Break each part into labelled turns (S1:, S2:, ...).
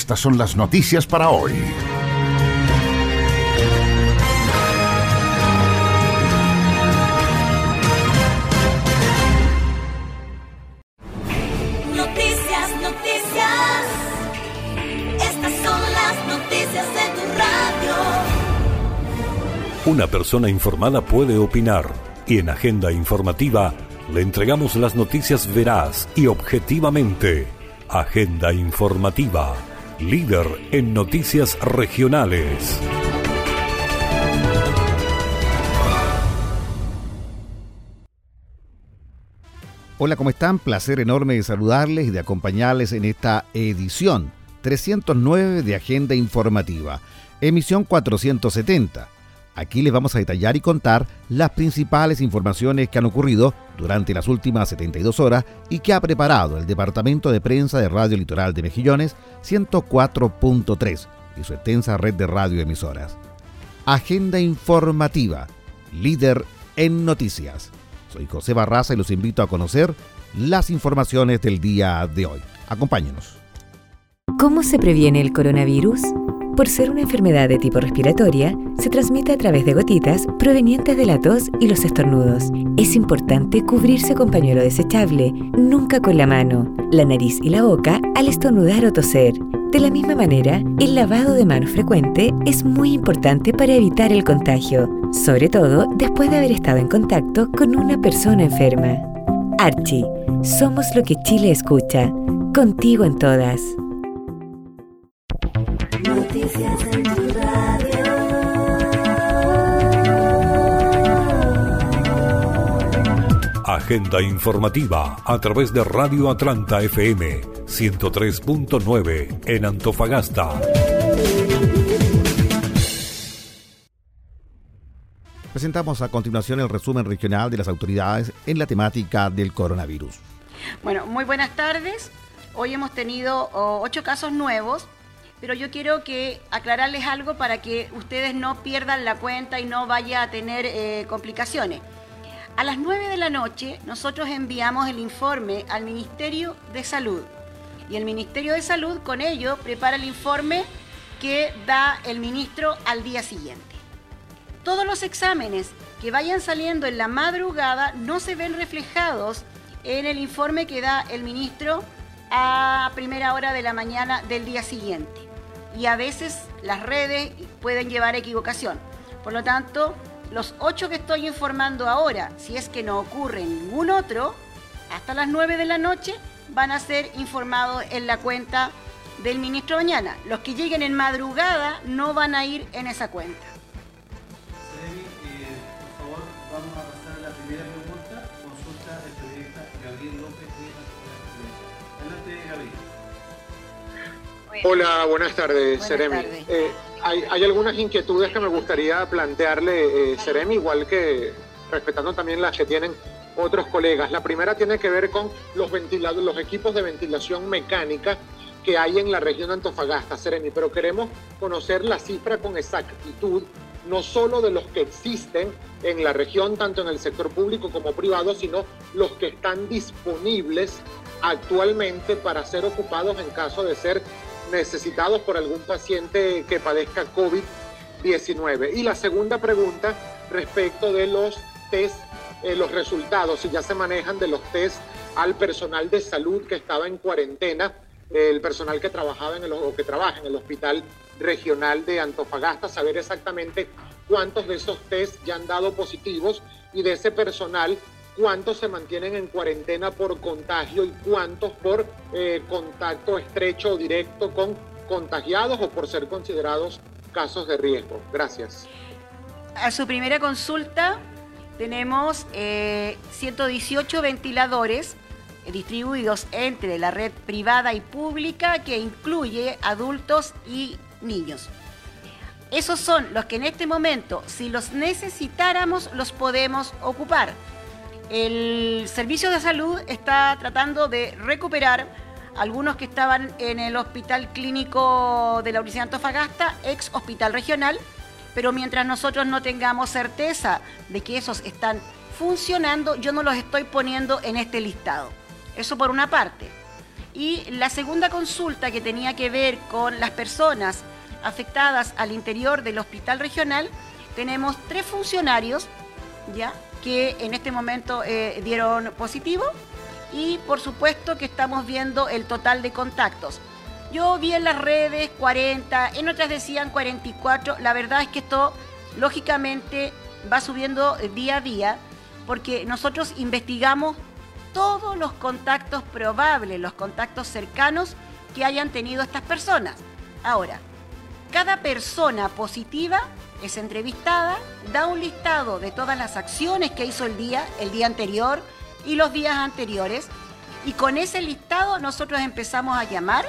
S1: Estas son las noticias para hoy.
S2: Noticias, noticias. Estas son las noticias de tu radio.
S3: Una persona informada puede opinar y en Agenda Informativa le entregamos las noticias veraz y objetivamente. Agenda Informativa, líder en noticias regionales.
S4: Hola, ¿cómo están? Placer enorme de saludarles y de acompañarles en esta edición 309 de Agenda Informativa, emisión 470. Aquí les vamos a detallar y contar las principales informaciones que han ocurrido durante las últimas 72 horas y que ha preparado el Departamento de Prensa de Radio Litoral de Mejillones 104.3 y su extensa red de radioemisoras. Agenda Informativa, líder en noticias. Soy José Barraza y los invito a conocer las informaciones del día de hoy. Acompáñenos.
S5: ¿Cómo se previene el coronavirus? Por ser una enfermedad de tipo respiratoria, se transmite a través de gotitas provenientes de la tos y los estornudos. Es importante cubrirse con pañuelo desechable, nunca con la mano, la nariz y la boca al estornudar o toser. De la misma manera, el lavado de manos frecuente es muy importante para evitar el contagio, sobre todo después de haber estado en contacto con una persona enferma. Archie, somos lo que Chile escucha. Contigo en todas.
S2: Noticias en tu radio.
S3: Agenda Informativa a través de Radio Atlanta FM 103.9 en Antofagasta.
S4: Presentamos a continuación el resumen regional de las autoridades en la temática del coronavirus.
S6: Bueno, muy buenas tardes. Hoy hemos tenido oh, ocho casos nuevos, pero yo quiero que aclararles algo para que ustedes no pierdan la cuenta y no vaya a tener eh, complicaciones. A las 9 de la noche nosotros enviamos el informe al Ministerio de Salud y el Ministerio de Salud con ello prepara el informe que da el ministro al día siguiente. Todos los exámenes que vayan saliendo en la madrugada no se ven reflejados en el informe que da el ministro a primera hora de la mañana del día siguiente. Y a veces las redes pueden llevar a equivocación. Por lo tanto, los ocho que estoy informando ahora, si es que no ocurre ningún otro, hasta las 9 de la noche van a ser informados en la cuenta del ministro mañana. Los que lleguen en madrugada no van a ir en esa cuenta.
S7: Eh, por favor, vamos a pasar a la primera pregunta. Consulta del periodista Gabriel López de la Adelante, Gabriel.
S8: Hola, buenas tardes,
S6: Buenas
S8: Seremi.
S6: tardes.
S8: Eh, hay, hay algunas inquietudes que me gustaría plantearle, eh, Seremi, igual que respetando también las que tienen otros colegas. La primera tiene que ver con los, ventiladores, los equipos de ventilación mecánica que hay en la región de Antofagasta, Seremi, pero queremos conocer la cifra con exactitud, no solo de los que existen en la región, tanto en el sector público como privado, sino los que están disponibles actualmente para ser ocupados en caso de ser necesitados por algún paciente que padezca COVID-19. Y la segunda pregunta respecto de los test, eh, los resultados, si ya se manejan de los test al personal de salud que estaba en cuarentena, el personal que trabajaba en el, o que trabaja en el hospital regional de Antofagasta, saber exactamente cuántos de esos test ya han dado positivos y de ese personal cuántos se mantienen en cuarentena por contagio y cuántos por eh, contacto estrecho o directo con contagiados o por ser considerados casos de riesgo. Gracias.
S6: A su primera consulta tenemos eh, 118 ventiladores distribuidos entre la red privada y pública que incluye adultos y niños. Esos son los que en este momento, si los necesitáramos, los podemos ocupar. El servicio de salud está tratando de recuperar algunos que estaban en el hospital clínico de la Universidad de Antofagasta, ex hospital regional, pero mientras nosotros no tengamos certeza de que esos están funcionando, yo no los estoy poniendo en este listado. Eso por una parte. Y la segunda consulta que tenía que ver con las personas afectadas al interior del hospital regional, tenemos tres funcionarios, que en este momento eh, dieron positivo y por supuesto que estamos viendo el total de contactos. Yo vi en las redes 40, en otras decían 44, la verdad es que esto lógicamente va subiendo día a día porque nosotros investigamos todos los contactos probables, los contactos cercanos que hayan tenido estas personas. Ahora, cada persona positiva es entrevistada, da un listado de todas las acciones que hizo el día, el día anterior y los días anteriores. Y con ese listado nosotros empezamos a llamar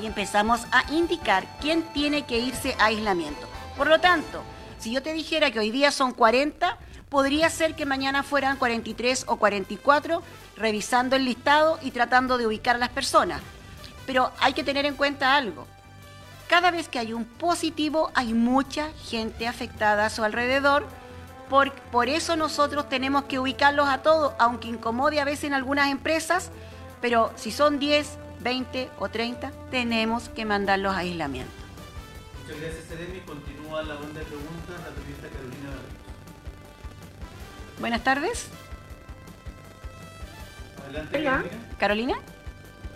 S6: y empezamos a indicar quién tiene que irse a aislamiento. Por lo tanto, si yo te dijera que hoy día son 40, podría ser que mañana fueran 43 o 44, revisando el listado y tratando de ubicar a las personas. Pero hay que tener en cuenta algo cada vez que hay un positivo hay mucha gente afectada a su alrededor. Por, por eso nosotros tenemos que ubicarlos a todos, aunque incomode a veces en algunas empresas, pero si son 10, 20 o 30, tenemos que mandarlos a aislamiento.
S7: Muchas gracias, Seremi. Continúa la ronda de preguntas, la periodista Carolina Barrios.
S6: Buenas tardes,
S7: Adelante,
S9: Hola.
S7: Carolina.
S6: Carolina.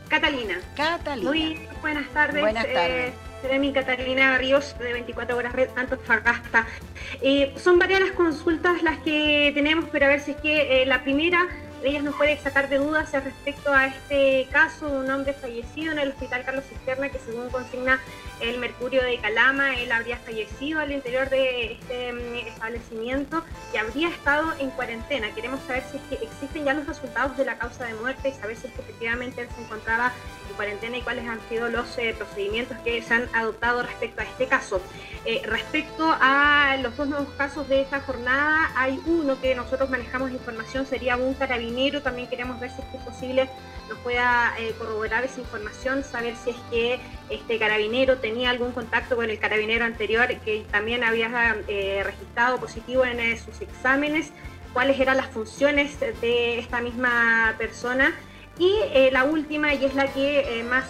S9: Catalina.
S6: Catalina.
S9: Muy buenas tardes.
S6: Buenas tardes.
S9: Eh, Catalina Ríos de 24 Horas Red Antofagasta. Eh, son varias las consultas las que tenemos, pero a ver si es que eh, la primera de ellas nos puede sacar de dudas respecto a este caso de un hombre fallecido en el Hospital Carlos Cisterna, que según consigna el Mercurio de Calama, él habría fallecido al interior de este mm, establecimiento y habría estado en cuarentena. Queremos saber si es que existen ya los resultados de la causa de muerte y saber si es que efectivamente él se encontraba en cuarentena y cuáles han sido los eh, procedimientos que se han adoptado respecto a este caso. Eh, respecto a los dos nuevos casos de esta jornada, hay uno que nosotros manejamos información, sería un carabinero, también queremos ver si es que posible nos pueda eh, corroborar esa información, saber si es que este carabinero tenía algún contacto con el carabinero anterior que también había eh, registrado positivo en eh, sus exámenes, cuáles eran las funciones de esta misma persona. Y eh, la última, y es la que más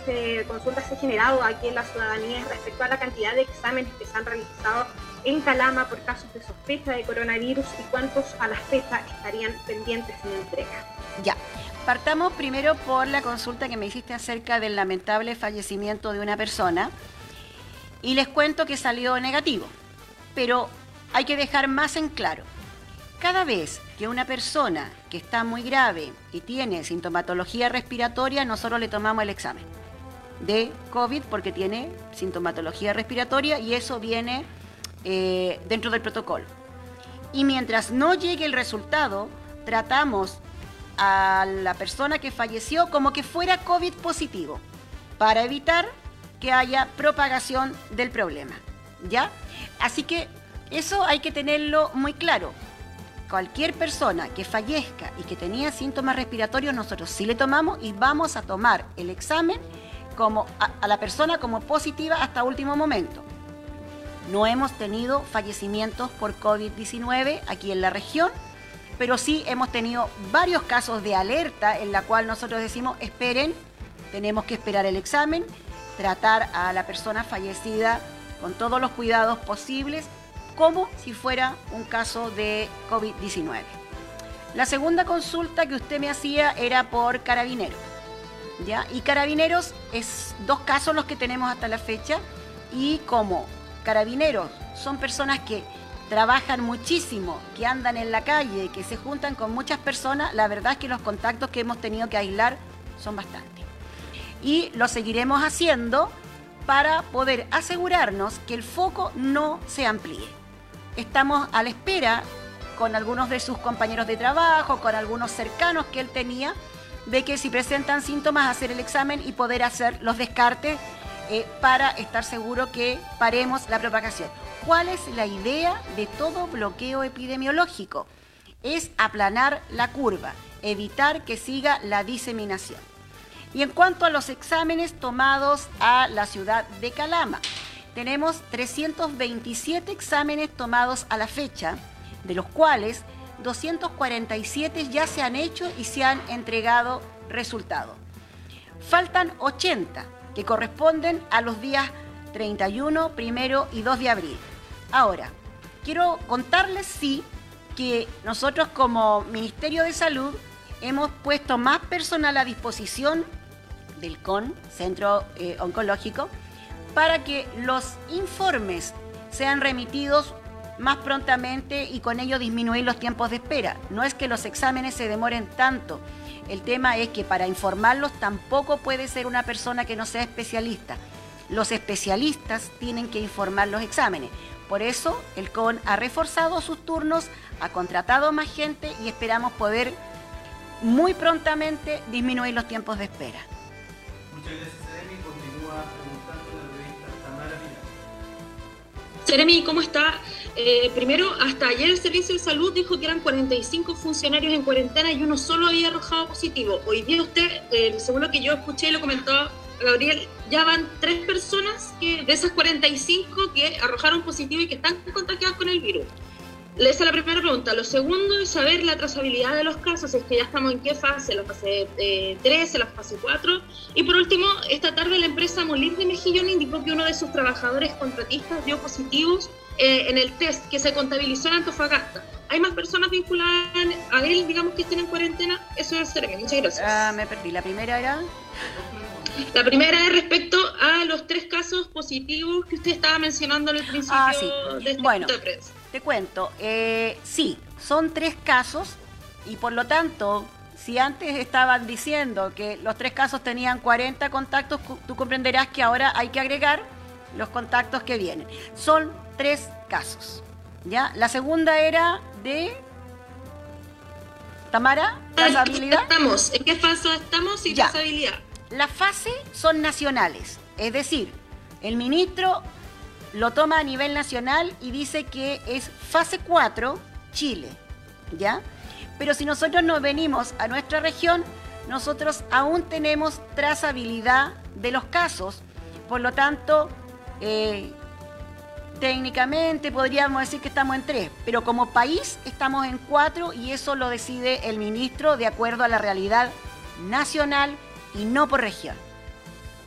S9: consultas ha generado aquí en la ciudadanía, es respecto a la cantidad de exámenes que se han realizado en Calama por casos de sospecha de coronavirus y cuántos a la fecha estarían pendientes en entrega.
S6: Ya. Partamos primero por la consulta que me hiciste acerca del lamentable fallecimiento de una persona. Y les cuento que salió negativo. Pero hay que dejar más en claro. Cada vez que una persona que está muy grave y tiene sintomatología respiratoria, nosotros le tomamos el examen de COVID porque tiene sintomatología respiratoria y eso viene eh, dentro del protocolo. Y mientras no llegue el resultado, tratamos a la persona que falleció como que fuera COVID positivo para evitar que haya propagación del problema. ¿Ya? Así que eso hay que tenerlo muy claro. Cualquier persona que fallezca y que tenía síntomas respiratorios, nosotros sí le tomamos y vamos a tomar el examen como a, a la persona como positiva hasta último momento. No hemos tenido fallecimientos por COVID-19 aquí en la región, pero sí hemos tenido varios casos de alerta en la cual nosotros decimos, esperen, tenemos que esperar el examen, tratar a la persona fallecida con todos los cuidados posibles, como si fuera un caso de COVID-19. La segunda consulta que usted me hacía era por carabineros. ¿ya? Y carabineros es dos casos los que tenemos hasta la fecha. Y como carabineros son personas que trabajan muchísimo, que andan en la calle, que se juntan con muchas personas, la verdad es que los contactos que hemos tenido que aislar son bastantes. Y lo seguiremos haciendo para poder asegurarnos que el foco no se amplíe. Estamos a la espera con algunos de sus compañeros de trabajo, con algunos cercanos que él tenía, de que si presentan síntomas hacer el examen y poder hacer los descartes eh, para estar seguro que paremos la propagación. ¿Cuál es la idea de todo bloqueo epidemiológico? Es aplanar la curva, evitar que siga la diseminación. Y en cuanto a los exámenes tomados a la ciudad de Calama, tenemos 327 exámenes tomados a la fecha, de los cuales 247 ya se han hecho y se han entregado resultados. Faltan 80 que corresponden a los días 31, primero y 2 de abril. Ahora, quiero contarles, sí, que nosotros como Ministerio de Salud hemos puesto más personal a disposición del CON, Centro eh, Oncológico, para que los informes sean remitidos más prontamente y con ello disminuir los tiempos de espera. No es que los exámenes se demoren tanto. El tema es que para informarlos tampoco puede ser una persona que no sea especialista. Los especialistas tienen que informar los exámenes. Por eso el CON ha reforzado sus turnos, ha contratado más gente y esperamos poder muy prontamente disminuir los tiempos de espera.
S7: Muchas gracias, Seremi. Continúa preguntando la periodista Tamara Vidal.
S10: Jeremy, ¿cómo está? Eh, primero, hasta ayer el Servicio de Salud dijo que eran 45 funcionarios en cuarentena y uno solo había arrojado positivo. Hoy día usted, eh, según lo que yo escuché y lo comentó Gabriel, ya van tres personas que, de esas 45 que arrojaron positivo y que están contagiadas con el virus. Esa es la primera pregunta. Lo segundo es saber la trazabilidad de los casos, es que ya estamos en qué fase, la fase eh, 3, la fase 4. Y por último, esta tarde la empresa Molir de Mejillón indicó que uno de sus trabajadores contratistas dio positivos eh, en el test que se contabilizó en Antofagasta. ¿Hay más personas vinculadas a él, digamos, que estén en cuarentena? Eso es Seremi. Muchas gracias.
S6: Ah, me perdí. La primera era...
S10: La primera es respecto a los tres casos positivos que usted estaba mencionando al principio
S6: Ah, sí.
S10: de este
S6: Bueno.
S10: de prensa.
S6: Te cuento, eh, sí, son tres casos y por lo tanto, si antes estaban diciendo que los tres casos tenían 40 contactos, tú comprenderás que ahora hay que agregar los contactos que vienen. Son tres casos. ¿ya? La segunda era de... Tamara, trazabilidad.
S10: Estamos, ¿en qué fase estamos y
S6: Ya.
S10: trazabilidad?
S6: La fase son nacionales, es decir, el ministro lo toma a nivel nacional y dice que es fase 4 Chile, ¿ya? Pero si nosotros nos venimos a nuestra región, nosotros aún tenemos trazabilidad de los casos, por lo tanto, eh, técnicamente podríamos decir que estamos en 3, pero como país estamos en 4 y eso lo decide el ministro de acuerdo a la realidad nacional y no por región.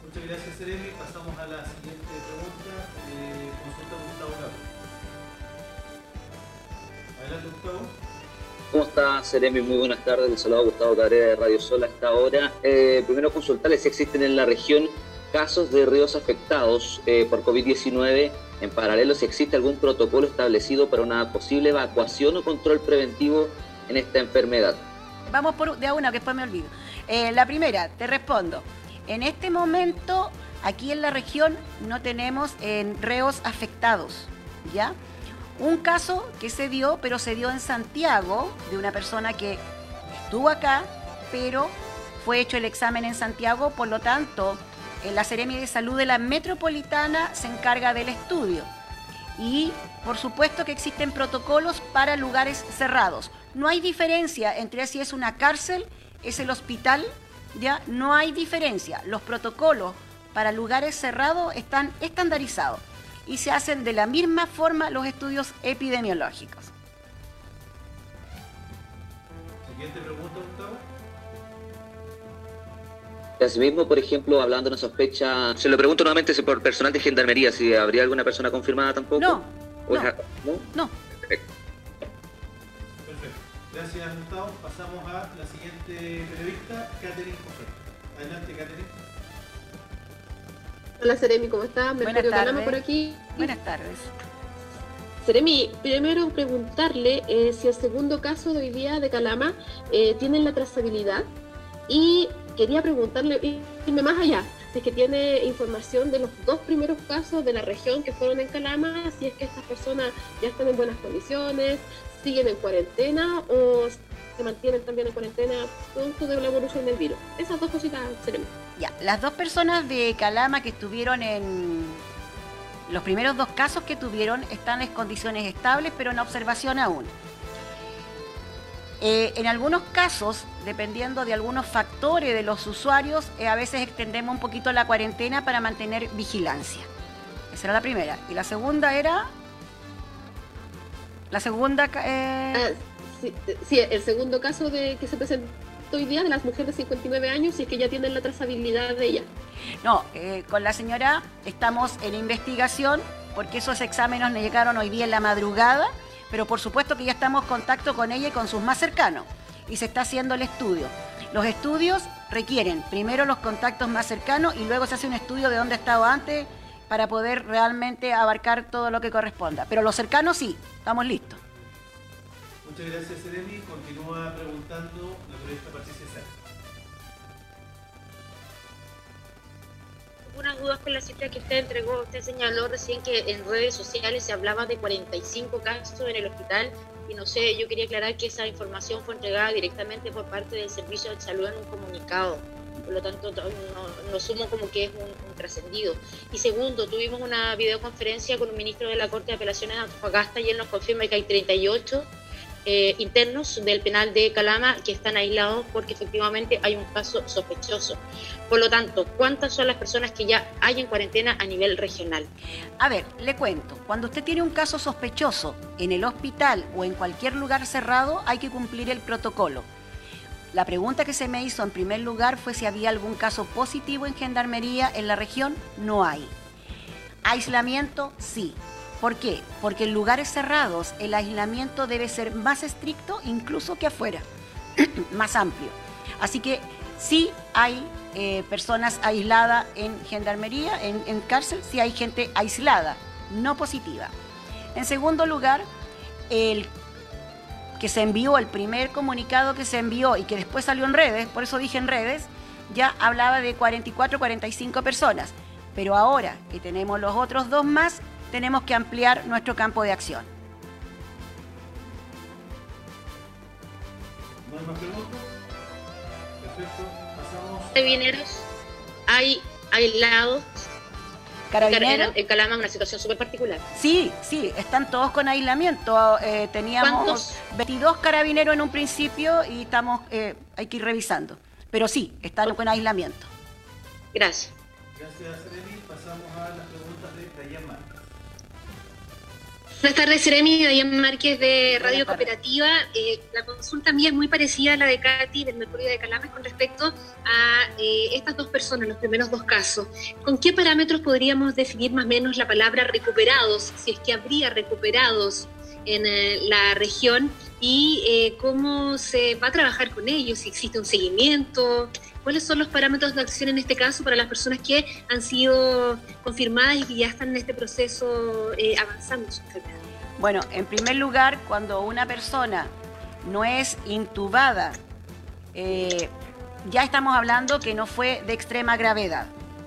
S7: Muchas gracias, Seremi. Pasamos a la siguiente pregunta. Eh, consulta Gustavo Gabriel. Adelante, Gustavo.
S11: ¿Cómo está, Seremi? Muy buenas tardes. Les saludo a Gustavo Cabrera de Radio Sol a esta hora. Eh, primero consultarles si existen en la región casos de ríos afectados eh, por COVID-19. En paralelo, si existe algún protocolo establecido para una posible evacuación o control preventivo en esta enfermedad.
S6: Vamos por de a una, que después me olvido. Eh, la primera, te respondo. En este momento, aquí en la región, no tenemos en reos afectados, ¿ya? Un caso que se dio, pero se dio en Santiago, de una persona que estuvo acá, pero fue hecho el examen en Santiago, por lo tanto, en la Seremi de Salud de la Metropolitana se encarga del estudio. Y por supuesto que existen protocolos para lugares cerrados. No hay diferencia entre si es una cárcel, es el hospital, ya no hay diferencia. Los protocolos para lugares cerrados están estandarizados y se hacen de la misma forma los estudios epidemiológicos.
S7: Siguiente pregunta, Gustavo.
S11: Asimismo, por ejemplo, hablando de una sospecha, se lo pregunto nuevamente si por personal de gendarmería, si habría alguna persona confirmada tampoco.
S6: No,
S11: ¿O es
S6: no.
S11: ¿no?
S6: No.
S7: Gracias, Gustavo. Pasamos a la siguiente periodista, Catherine José. Adelante, Catherine.
S12: Hola Seremi, ¿cómo estás?
S6: Buenas
S12: Mercurio Calama
S6: tardes.
S12: por aquí.
S6: buenas tardes.
S12: Seremi, primero preguntarle eh, si el segundo caso de hoy día de Calama eh, tienen la trazabilidad y quería preguntarle, irme más allá, si es que tiene información de los dos primeros casos de la región que fueron en Calama, si es que estas personas ya están en buenas condiciones, siguen en cuarentena o se mantienen también en cuarentena producto de la evolución del virus. Esas dos cositas seremos.
S6: Ya, las dos personas de Calama que estuvieron en los primeros dos casos que tuvieron están en condiciones estables, pero en observación aún. Eh, en algunos casos, dependiendo de algunos factores de los usuarios, eh, a veces extendemos un poquito la cuarentena para mantener vigilancia. Esa era la primera. Y la segunda era... La segunda... eh,
S12: Ah, sí, sí, el segundo caso de que se presentó hoy día de las mujeres de 59 años y es que ya tienen la trazabilidad de ella.
S6: No, eh, con la señora estamos en investigación porque esos exámenes nos llegaron hoy día en la madrugada, pero por supuesto que ya estamos en contacto con ella y con sus más cercanos y se está haciendo el estudio. Los estudios requieren primero los contactos más cercanos y luego se hace un estudio de dónde ha estado antes para poder realmente abarcar todo lo que corresponda. Pero los cercanos sí, estamos listos.
S7: Muchas gracias, Seremi. Continúa preguntando la periodista Patricia Sá.
S13: algunas dudas con la cifra que usted entregó. Usted señaló recién que en redes sociales se hablaba de 45 casos en el hospital y no sé, yo quería aclarar que esa información fue entregada directamente por parte del Servicio de Salud en un comunicado. Por lo tanto, no, no sumo como que es un, trascendido. Y segundo, tuvimos una videoconferencia con un ministro de la Corte de Apelaciones de Antofagasta y él nos confirma que hay 38 eh, internos del penal de Calama que están aislados porque efectivamente hay un caso sospechoso. Por lo tanto, ¿cuántas son las personas que ya hay en cuarentena a nivel regional?
S6: A ver, le cuento, cuando usted tiene un caso sospechoso en el hospital o en cualquier lugar cerrado, hay que cumplir el protocolo. La pregunta que se me hizo en primer lugar fue si había algún caso positivo en gendarmería en la región. No hay. Aislamiento, sí. ¿Por qué? Porque en lugares cerrados el aislamiento debe ser más estricto incluso que afuera, más amplio. Así que sí hay eh, personas aisladas en gendarmería, en, en cárcel, sí hay gente aislada, no positiva. En segundo lugar, el que se envió, el primer comunicado que se envió y que después salió en redes, por eso dije en redes, ya hablaba de 44, 45 personas. Pero ahora que tenemos los otros dos más, tenemos que ampliar nuestro campo de acción.
S7: ¿No hay más preguntas? Perfecto. Pasamos.
S13: Carabineros, hay aislados.
S6: Carabineros.
S13: En Calama una situación súper particular.
S6: Sí, sí, están todos con aislamiento. Eh, teníamos
S13: ¿Cuántos?
S6: 22 carabineros en un principio y estamos, eh, hay que ir revisando. Pero sí, están con aislamiento.
S13: Gracias.
S7: Gracias, Seremi. Pasamos a las preguntas de Dayan.
S10: Buenas tardes, Seremi, Dayan Márquez de Radio. Cooperativa. Eh, la consulta mía es muy parecida a la de Katy del Mercurio de Calama con respecto a eh, estas dos personas, los primeros dos casos. ¿Con qué parámetros podríamos definir más o menos la palabra recuperados, si es que habría recuperados en eh, la región y eh, cómo se va a trabajar con ellos, si existe un seguimiento? ¿Cuáles son los parámetros de acción en este caso para las personas que han sido confirmadas y que ya están en este proceso eh, avanzando su enfermedad?
S6: Bueno, en primer lugar, cuando una persona no es intubada, eh, ya estamos hablando que no fue de extrema gravedad.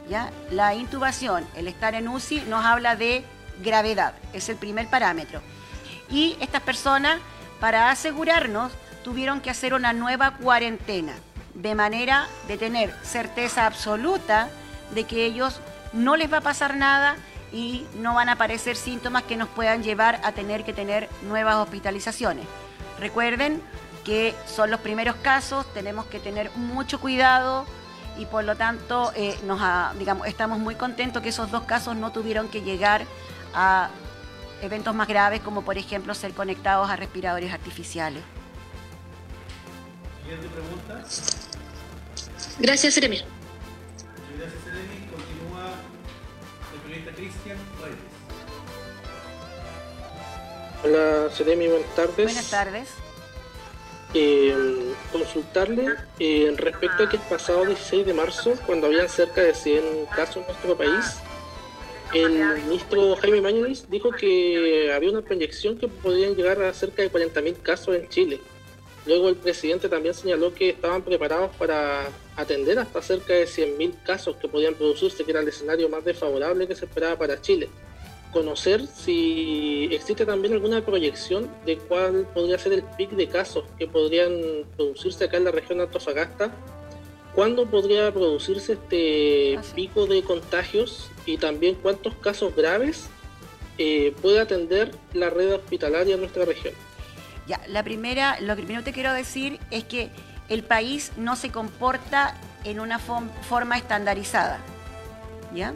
S6: ¿ya? La intubación, el estar en UCI, nos habla de gravedad, es el primer parámetro. Y estas personas, para asegurarnos, tuvieron que hacer una nueva cuarentena, de manera de tener certeza absoluta de que ellos no les va a pasar nada y no van a aparecer síntomas que nos puedan llevar a tener que tener nuevas hospitalizaciones. Recuerden que son los primeros casos, tenemos que tener mucho cuidado y por lo tanto eh, nos digamos, estamos muy contentos que esos dos casos no tuvieron que llegar a eventos más graves como por ejemplo ser conectados a respiradores artificiales.
S7: Siguiente pregunta.
S10: Gracias, Seremi.
S7: Muchas gracias, Seremi. Continúa el periodista Cristian Reyes.
S14: Hola, Seremi, buenas tardes.
S6: Buenas tardes.
S14: Eh, consultarle eh, respecto a que el pasado 16 de marzo, cuando habían cerca de 100 casos en nuestro país, el ministro Jaime Mañalis dijo que había una proyección que podrían llegar a cerca de 40.000 casos en Chile. Luego el presidente también señaló que estaban preparados para atender hasta cerca de 100.000 casos que podían producirse, que era el escenario más desfavorable que se esperaba para Chile. conocer si existe también alguna proyección de cuál podría ser el pic de casos que podrían producirse acá en la región de Antofagasta. ¿Cuándo podría producirse este pico de contagios y también cuántos casos graves eh, puede atender la red hospitalaria en nuestra región?
S6: Ya, la primera, lo que primero te quiero decir es que el país no se comporta en una forma estandarizada. ¿Ya?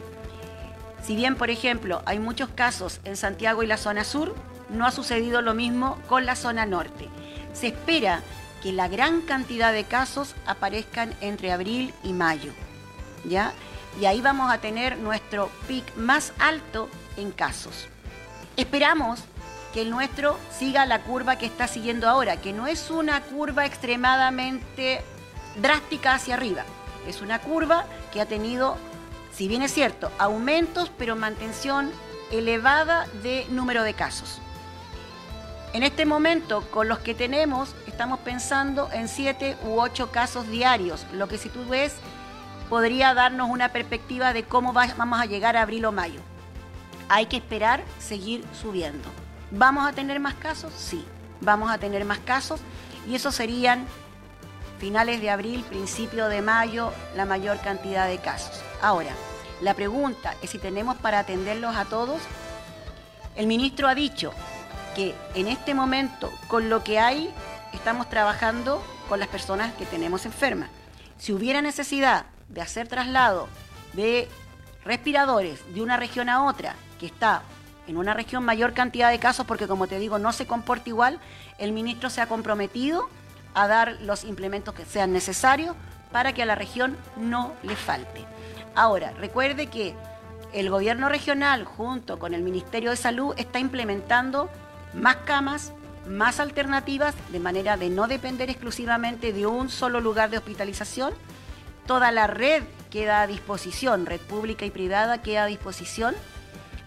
S6: Si bien, por ejemplo, hay muchos casos en Santiago y la zona sur, no ha sucedido lo mismo con la zona norte. Se espera que la gran cantidad de casos aparezcan entre abril y mayo. ¿Ya? Y ahí vamos a tener nuestro pic más alto en casos. Esperamos que el nuestro siga la curva que está siguiendo ahora, que no es una curva extremadamente drástica hacia arriba. Es una curva que ha tenido, si bien es cierto, aumentos, pero mantención elevada de número de casos. En este momento, con los que tenemos, estamos pensando en 7 u 8 casos diarios, lo que si tú ves podría darnos una perspectiva de cómo va- vamos a llegar a abril o mayo. Hay que esperar seguir subiendo. ¿Vamos a tener más casos? Sí, vamos a tener más casos y eso serían finales de abril, principio de mayo, la mayor cantidad de casos. Ahora, la pregunta es si tenemos para atenderlos a todos. El ministro ha dicho que en este momento, con lo que hay, estamos trabajando con las personas que tenemos enfermas. Si hubiera necesidad de hacer traslado de respiradores de una región a otra, que está en una región mayor cantidad de casos, porque como te digo, no se comporta igual, el ministro se ha comprometido a dar los implementos que sean necesarios para que a la región no le falte. Ahora, recuerde que el gobierno regional junto con el Ministerio de Salud está implementando más camas, más alternativas, de manera de no depender exclusivamente de un solo lugar de hospitalización. Toda la red queda a disposición, red pública y privada queda a disposición.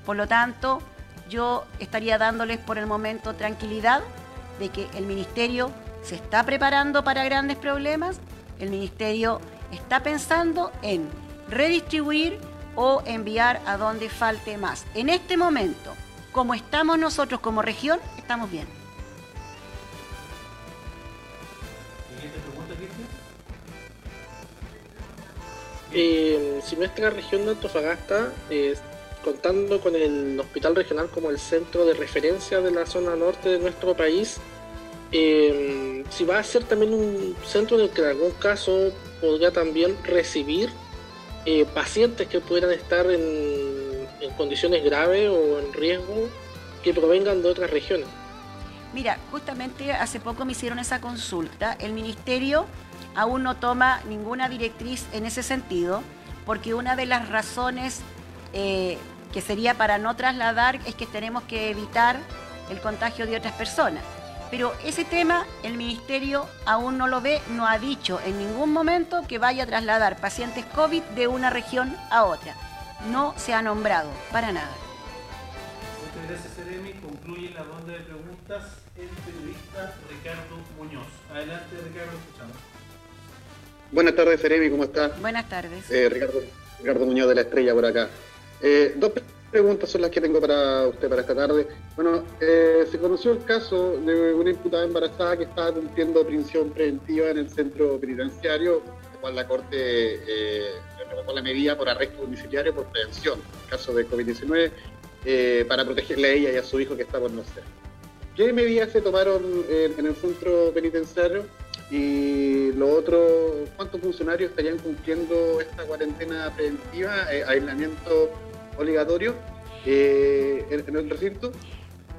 S6: Por lo tanto, yo estaría dándoles por el momento tranquilidad de que el Ministerio se está preparando para grandes problemas, el Ministerio está pensando en redistribuir o enviar a donde falte más. En este momento, como estamos nosotros como región, estamos bien.
S7: Siguiente pregunta, Cristian.
S14: Eh, si nuestra región de Antofagasta, eh, contando con el hospital regional como el centro de referencia de la zona norte de nuestro país, eh, si va a ser también un centro en el que en algún caso podría también recibir eh, pacientes que puedan estar en, en condiciones graves o en riesgo que provengan de otras regiones.
S6: Mira, justamente hace poco me hicieron esa consulta. El ministerio aún no toma ninguna directriz en ese sentido, porque una de las razones eh, que sería para no trasladar es que tenemos que evitar el contagio de otras personas. Pero ese tema el ministerio aún no lo ve, no ha dicho en ningún momento que vaya a trasladar pacientes COVID de una región a otra. No se ha nombrado, para nada.
S7: Muchas gracias, Seremi. Concluye la ronda de preguntas el periodista Ricardo Muñoz. Adelante, Ricardo, escuchamos.
S15: Buenas tardes, Seremi, ¿cómo está?
S6: Buenas tardes.
S15: Eh, Ricardo, Ricardo Muñoz de la Estrella por acá. Eh, dos preguntas son las que tengo para usted para esta tarde. Bueno, eh, se conoció el caso de una imputada embarazada que estaba cumpliendo prisión preventiva en el centro penitenciario, la cual la Corte eh, la medida por arresto domiciliario por prevención, en caso de COVID-19, eh, para protegerle a ella y a su hijo que está por nacer. ¿Qué medidas se tomaron en, en el centro penitenciario? Y lo otro, ¿cuántos funcionarios estarían cumpliendo esta cuarentena preventiva, eh, aislamiento obligatorio eh, en, en el recinto?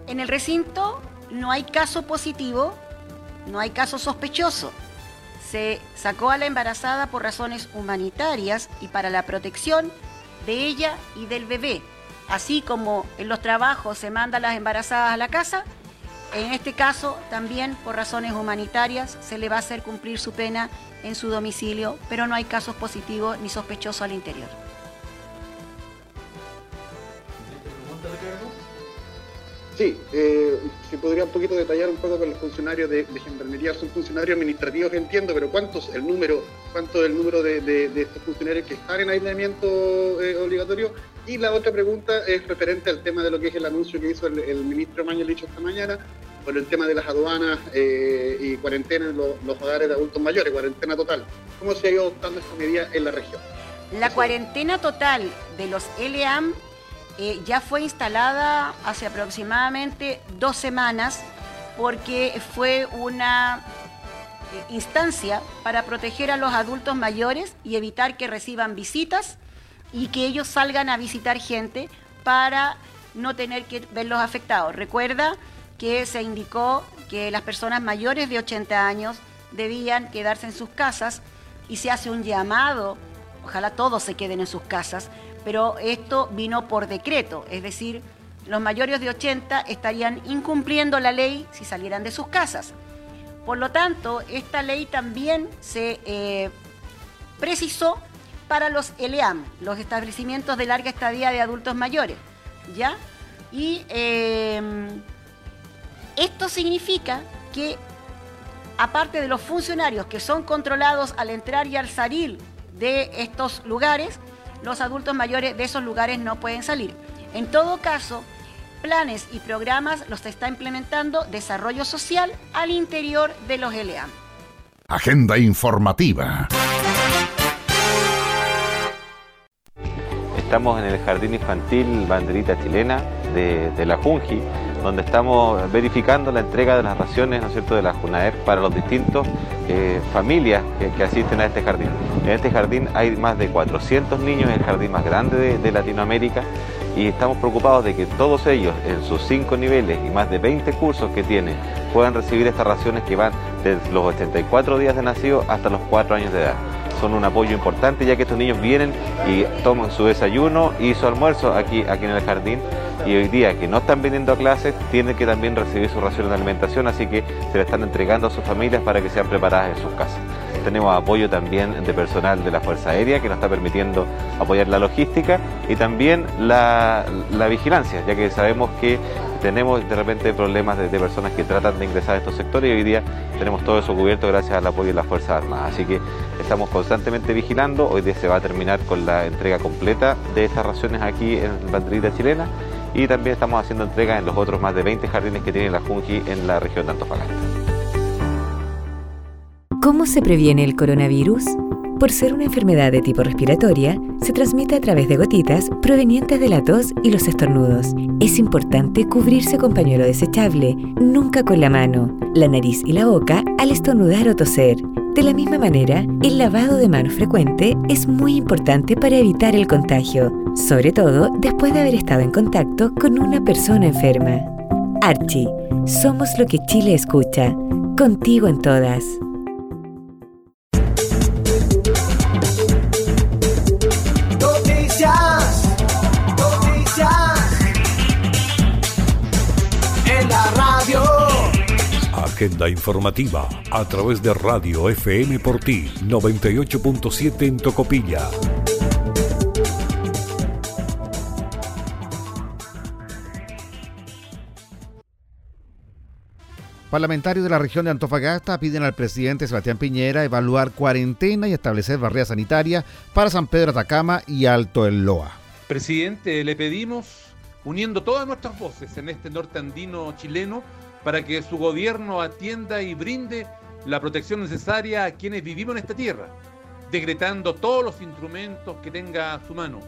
S6: En el recinto no hay caso positivo, no hay caso sospechoso. Se sacó a la embarazada por razones humanitarias y para la protección de ella y del bebé. Así como en los trabajos se manda a las embarazadas a la casa, en este caso también por razones humanitarias se le va a hacer cumplir su pena en su domicilio, pero no hay casos positivos ni sospechosos al interior.
S15: Sí, eh, si podría un poquito detallar un poco con los funcionarios de, de gendarmería, son funcionarios administrativos, entiendo, pero ¿cuántos el número, cuánto el número de, estos funcionarios que están en aislamiento eh, obligatorio? Y la otra pregunta es referente al tema de lo que es el anuncio que hizo el, el ministro Mañalich esta mañana por el tema de las aduanas eh, y cuarentena en los, hogares de adultos mayores, cuarentena total. ¿Cómo se ha ido adoptando esta medida en la región?
S6: La cuarentena total de los LEAM eh, ya fue instalada hace aproximadamente dos semanas porque fue una eh, instancia para proteger a los adultos mayores y evitar que reciban visitas y que ellos salgan a visitar gente para no tener que verlos afectados. Recuerda que se indicó que las personas mayores de 80 años debían quedarse en sus casas y se hace un llamado, ojalá todos se queden en sus casas, pero esto vino por decreto, es decir, los mayores de 80 estarían incumpliendo la ley si salieran de sus casas. Por lo tanto, esta ley también se eh, precisó para los ELEAM, los establecimientos de larga estadía de adultos mayores, ¿ya? Y eh, esto significa que, aparte de los funcionarios que son controlados al entrar y al salir de estos lugares, los adultos mayores de esos lugares no pueden salir. En todo caso, planes y programas los está implementando Desarrollo Social al interior de los LEAM.
S1: Agenda informativa.
S16: Estamos en el Jardín Infantil Banderita Chilena de, de la Junji, donde estamos verificando la entrega de las raciones ¿no es cierto? de la JUNAER para los distintos eh, familias que, asisten a este jardín. En este jardín hay más de 400 niños, es el jardín más grande de, de Latinoamérica y estamos preocupados de que todos ellos en sus cinco niveles y más de 20 cursos que tienen puedan recibir estas raciones que van desde los 84 días de nacido hasta los 4 años de edad son un apoyo importante ya que estos niños vienen y toman su desayuno y su almuerzo aquí, aquí en el jardín y hoy día que no están viniendo a clases tienen que también recibir su ración de alimentación así que se le están entregando a sus familias para que sean preparadas en sus casas. Tenemos apoyo también de personal de la Fuerza Aérea que nos está permitiendo apoyar la logística y también la, la vigilancia, ya que sabemos que tenemos de repente problemas de, personas que tratan de ingresar a estos sectores y hoy día tenemos todo eso cubierto gracias al apoyo de las Fuerzas Armadas. Así que estamos constantemente vigilando. Hoy día se va a terminar con la entrega completa de estas raciones aquí en Banderita Chilena y también estamos haciendo entrega en los otros más de 20 jardines que tiene la Junji en la región de Antofagasta.
S5: ¿Cómo se previene el coronavirus? Por ser una enfermedad de tipo respiratoria, se transmite a través de gotitas provenientes de la tos y los estornudos. Es importante cubrirse con pañuelo desechable, nunca con la mano, la nariz y la boca al estornudar o toser. De la misma manera, el lavado de manos frecuente es muy importante para evitar el contagio, sobre todo después de haber estado en contacto con una persona enferma. Archie, somos lo que Chile escucha. Contigo en todas.
S3: Agenda informativa a través de Radio FM por ti 98.7 en Tocopilla.
S4: Parlamentarios de la región de Antofagasta piden al presidente Sebastián Piñera evaluar cuarentena y establecer barreras sanitarias para San Pedro Atacama y Alto El Loa.
S17: Presidente, le pedimos, uniendo todas nuestras voces en este norte andino chileno, para que su gobierno atienda y brinde la protección necesaria a quienes vivimos en esta tierra, decretando todos los instrumentos que tenga a su mano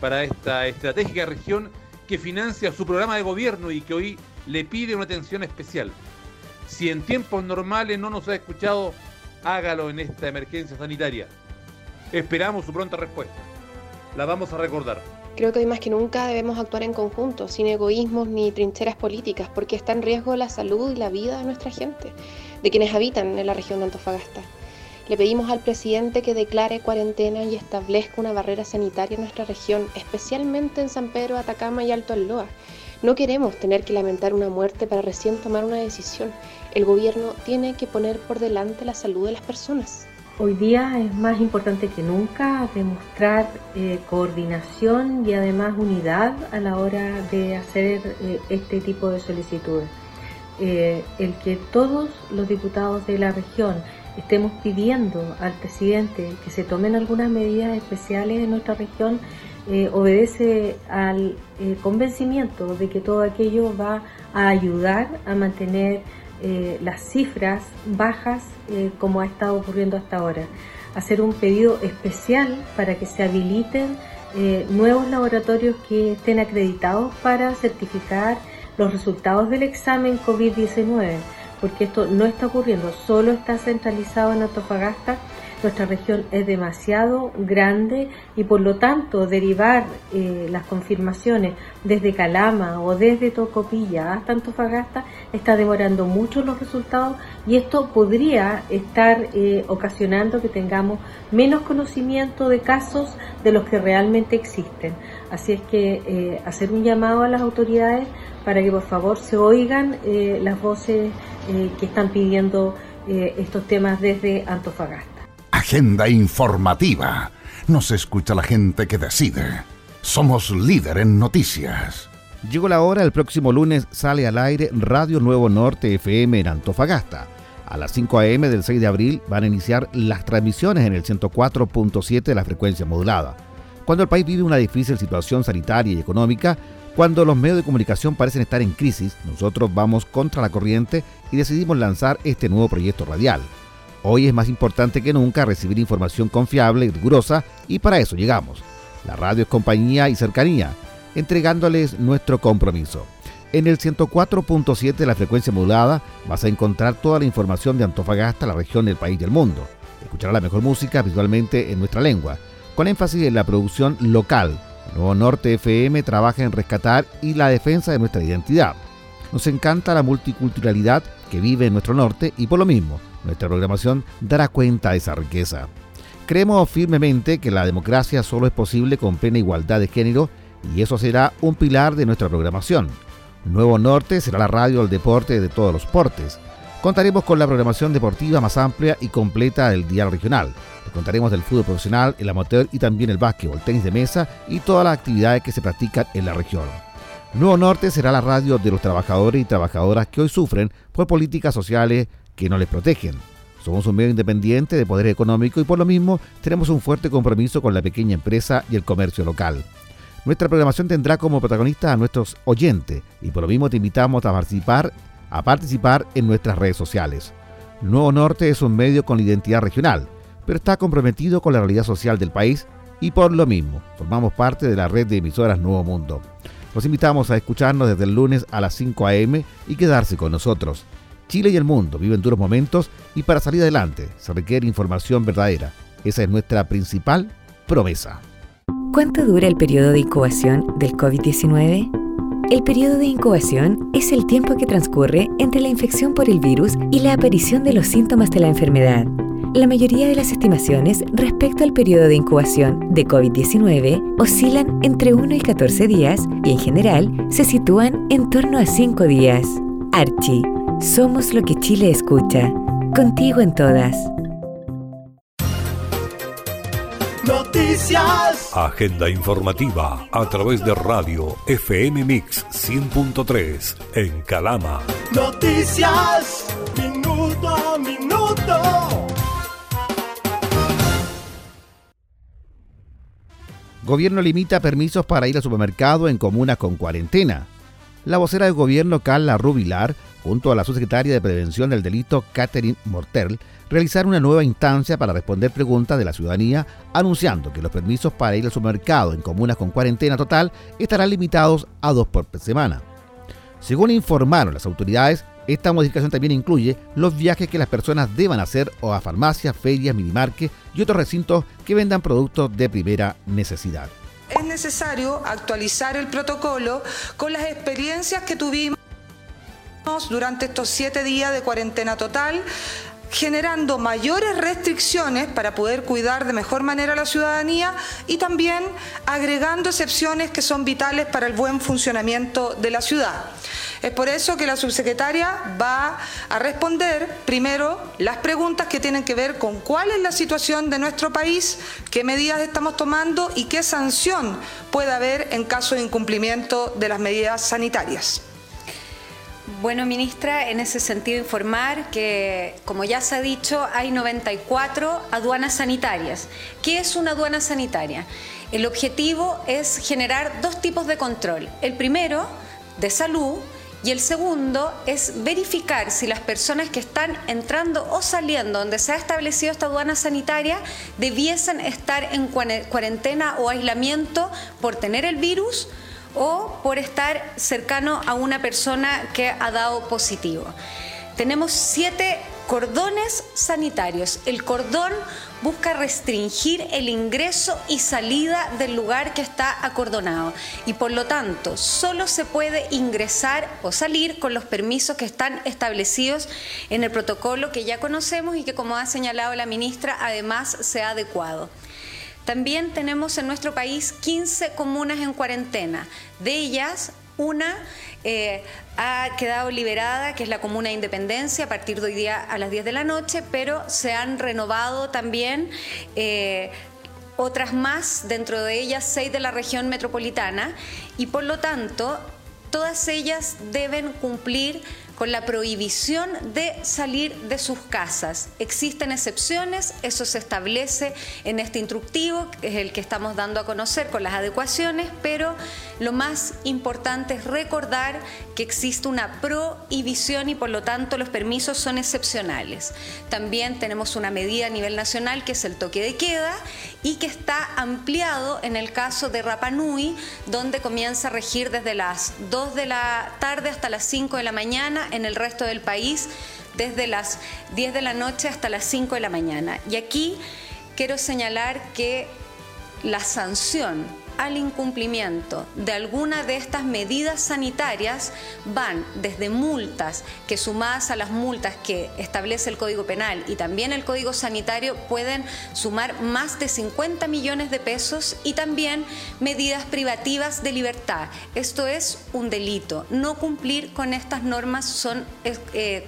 S17: para esta estratégica región que financia su programa de gobierno y que hoy le pide una atención especial. Si en tiempos normales no nos ha escuchado, hágalo en esta emergencia sanitaria. Esperamos su pronta respuesta. La vamos a recordar.
S12: Creo que hoy más que nunca debemos actuar en conjunto, sin egoísmos ni trincheras políticas, porque está en riesgo la salud y la vida de nuestra gente, de quienes habitan en la región de Antofagasta. Le pedimos al presidente que declare cuarentena y establezca una barrera sanitaria en nuestra región, especialmente en San Pedro, Atacama y Alto Alloa. No queremos tener que lamentar una muerte para recién tomar una decisión. El gobierno tiene que poner por delante la salud de las personas.
S18: Hoy día es más importante que nunca demostrar eh, coordinación y además unidad a la hora de hacer eh, este tipo de solicitudes. Eh, el que todos los diputados de la región estemos pidiendo al presidente que se tomen algunas medidas especiales en nuestra región obedece al convencimiento de que todo aquello va a ayudar a mantener eh, las cifras bajas eh, como ha estado ocurriendo hasta ahora. Hacer un pedido especial para que se habiliten eh, nuevos laboratorios que estén acreditados para certificar los resultados del examen COVID-19, porque esto no está ocurriendo, solo está centralizado en Antofagasta nuestra región es demasiado grande y por lo tanto derivar eh, las confirmaciones desde Calama o desde Tocopilla hasta Antofagasta está demorando mucho los resultados y esto podría estar eh, ocasionando que tengamos menos conocimiento de casos de los que realmente existen. Así es que eh, hacer un llamado a las autoridades para que por favor se oigan las voces que están pidiendo estos temas desde Antofagasta.
S1: Agenda informativa. Nos escucha la gente que decide. Somos líder en noticias.
S4: Llegó la hora, el próximo lunes sale al aire Radio Nuevo Norte FM en Antofagasta. A las 5 a.m. del 6 de abril van a iniciar las transmisiones en el 104.7 de la frecuencia modulada. Cuando el país vive una difícil situación sanitaria y económica, cuando los medios de comunicación parecen estar en crisis, nosotros vamos contra la corriente y decidimos lanzar este nuevo proyecto radial. Hoy es más importante que nunca recibir información confiable y rigurosa y para eso llegamos. La radio es compañía y cercanía, entregándoles nuestro compromiso. En el 104.7 de la frecuencia modulada vas a encontrar toda la información de Antofagasta, la región, del país y el mundo. Escucharás la mejor música visualmente en nuestra lengua, con énfasis en la producción local. Nuevo Norte FM trabaja en rescatar y la defensa de nuestra identidad. Nos encanta la multiculturalidad que vive en nuestro norte y por lo mismo nuestra programación dará cuenta de esa riqueza. Creemos firmemente que la democracia solo es posible con plena igualdad de género y eso será un pilar de nuestra programación. Nuevo Norte será la radio del deporte de todos los portes. Contaremos con la programación deportiva más amplia y completa del dial regional. Contaremos del fútbol profesional, el amateur y también el básquetbol, tenis de mesa y todas las actividades que se practican en la región. Nuevo Norte será la radio de los trabajadores y trabajadoras que hoy sufren por políticas sociales que no les protegen. Somos un medio independiente de poder económico y por lo mismo tenemos un fuerte compromiso con la pequeña empresa y el comercio local. Nuestra programación tendrá como protagonista a nuestros oyentes y por lo mismo te invitamos a participar, a participar en nuestras redes sociales. Nuevo Norte es un medio con identidad regional, pero está comprometido con la realidad social del país y por lo mismo formamos parte de la red de emisoras Nuevo Mundo. Los invitamos a escucharnos desde el lunes a las 5 a.m. y quedarse con nosotros. Chile y el mundo viven duros momentos y para salir adelante se requiere información verdadera. Esa es nuestra principal promesa.
S5: ¿Cuánto dura el periodo de incubación del COVID-19? El periodo de incubación es el tiempo que transcurre entre la infección por el virus y la aparición de los síntomas de la enfermedad. La mayoría de las estimaciones respecto al periodo de incubación de COVID-19 oscilan entre 1 y 14 días y en general se sitúan en torno a 5 días. Archie somos lo que Chile escucha. Contigo en todas.
S19: Noticias.
S3: Agenda informativa a través de radio FM Mix 100.3 en Calama.
S19: Noticias. Minuto a minuto.
S4: Gobierno limita permisos para ir al supermercado en comunas con cuarentena. La vocera del gobierno, Carla Rubilar, junto a la subsecretaria de Prevención del Delito, Catherine Mortel, realizar una nueva instancia para responder preguntas de la ciudadanía, anunciando que los permisos para ir al supermercado en comunas con cuarentena total estarán limitados a dos por semana. Según informaron las autoridades, esta modificación también incluye los viajes que las personas deban hacer o a farmacias, ferias, minimarques y otros recintos que vendan productos de primera necesidad.
S20: Es necesario actualizar el protocolo con las experiencias que tuvimos durante estos siete días de cuarentena total, generando mayores restricciones para poder cuidar de mejor manera a la ciudadanía y también agregando excepciones que son vitales para el buen funcionamiento de la ciudad. Es por eso que la subsecretaria va a responder primero las preguntas que tienen que ver con cuál es la situación de nuestro país, qué medidas estamos tomando y qué sanción puede haber en caso de incumplimiento de las medidas sanitarias.
S21: Bueno, ministra, en ese sentido informar que, como ya se ha dicho, hay 94 aduanas sanitarias. ¿Qué es una aduana sanitaria? El objetivo es generar dos tipos de control. El primero, de salud, y el segundo es verificar si las personas que están entrando o saliendo donde se ha establecido esta aduana sanitaria debiesen estar en cuarentena o aislamiento por tener el virus o por estar cercano a una persona que ha dado positivo. Tenemos siete cordones sanitarios. El cordón busca restringir el ingreso y salida del lugar que está acordonado y por lo tanto solo se puede ingresar o salir con los permisos que están establecidos en el protocolo que ya conocemos y que como ha señalado la ministra además se ha adecuado. También tenemos en nuestro país 15 comunas en cuarentena. De ellas, una eh, ha quedado liberada, que es la Comuna de Independencia, a partir de hoy día a las 10 de la noche, pero se han renovado también eh, otras más, dentro de ellas seis de la región metropolitana, y por lo tanto, todas ellas deben cumplir con la prohibición de salir de sus casas. Existen excepciones, eso se establece en este instructivo, que es el que estamos dando a conocer con las adecuaciones, pero lo más importante es recordar que existe una prohibición y por lo tanto los permisos son excepcionales. También tenemos una medida a nivel nacional que es el toque de queda y que está ampliado en el caso de Rapanui, donde comienza a regir desde las 2 de la tarde hasta las 5 de la mañana, en el resto del país desde las 10 de la noche hasta las 5 de la mañana. Y aquí quiero señalar que la sanción al incumplimiento de alguna de estas medidas sanitarias van desde multas que sumadas a las multas que establece el Código Penal y también el Código Sanitario pueden sumar más de 50 millones de pesos y también medidas privativas de libertad. Esto es un delito. No cumplir con estas normas son, eh,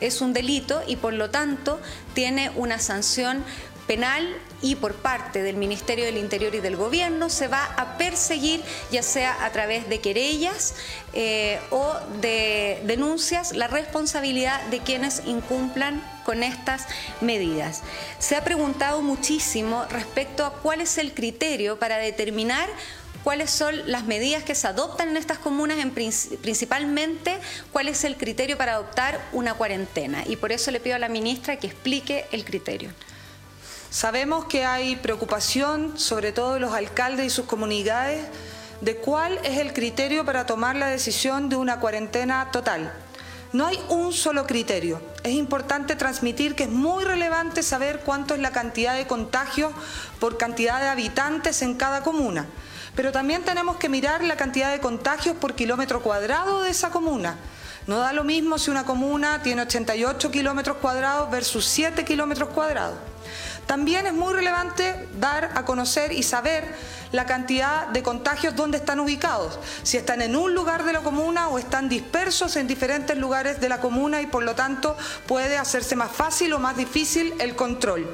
S21: es un delito y por lo tanto tiene una sanción penal y por parte del Ministerio del Interior y del Gobierno se va a perseguir, ya sea a través de querellas eh, o de denuncias, la responsabilidad de quienes incumplan con estas medidas. Se ha preguntado muchísimo respecto a cuál es el criterio para determinar cuáles son las medidas que se adoptan en estas comunas, en principalmente cuál es el criterio para adoptar una cuarentena. Y por eso le pido a la ministra que explique el criterio.
S20: Sabemos que hay preocupación, sobre todo de los alcaldes y sus comunidades, de cuál es el criterio para tomar la decisión de una cuarentena total. No hay un solo criterio. Es importante transmitir que es muy relevante saber cuánto es la cantidad de contagios por cantidad de habitantes en cada comuna. Pero también tenemos que mirar la cantidad de contagios por kilómetro cuadrado de esa comuna. No da lo mismo si una comuna tiene 88 kilómetros cuadrados versus 7 kilómetros cuadrados. También es muy relevante dar a conocer y saber la cantidad de contagios donde están ubicados, si están en un lugar de la comuna o están dispersos en diferentes lugares de la comuna y por lo tanto puede hacerse más fácil o más difícil el control.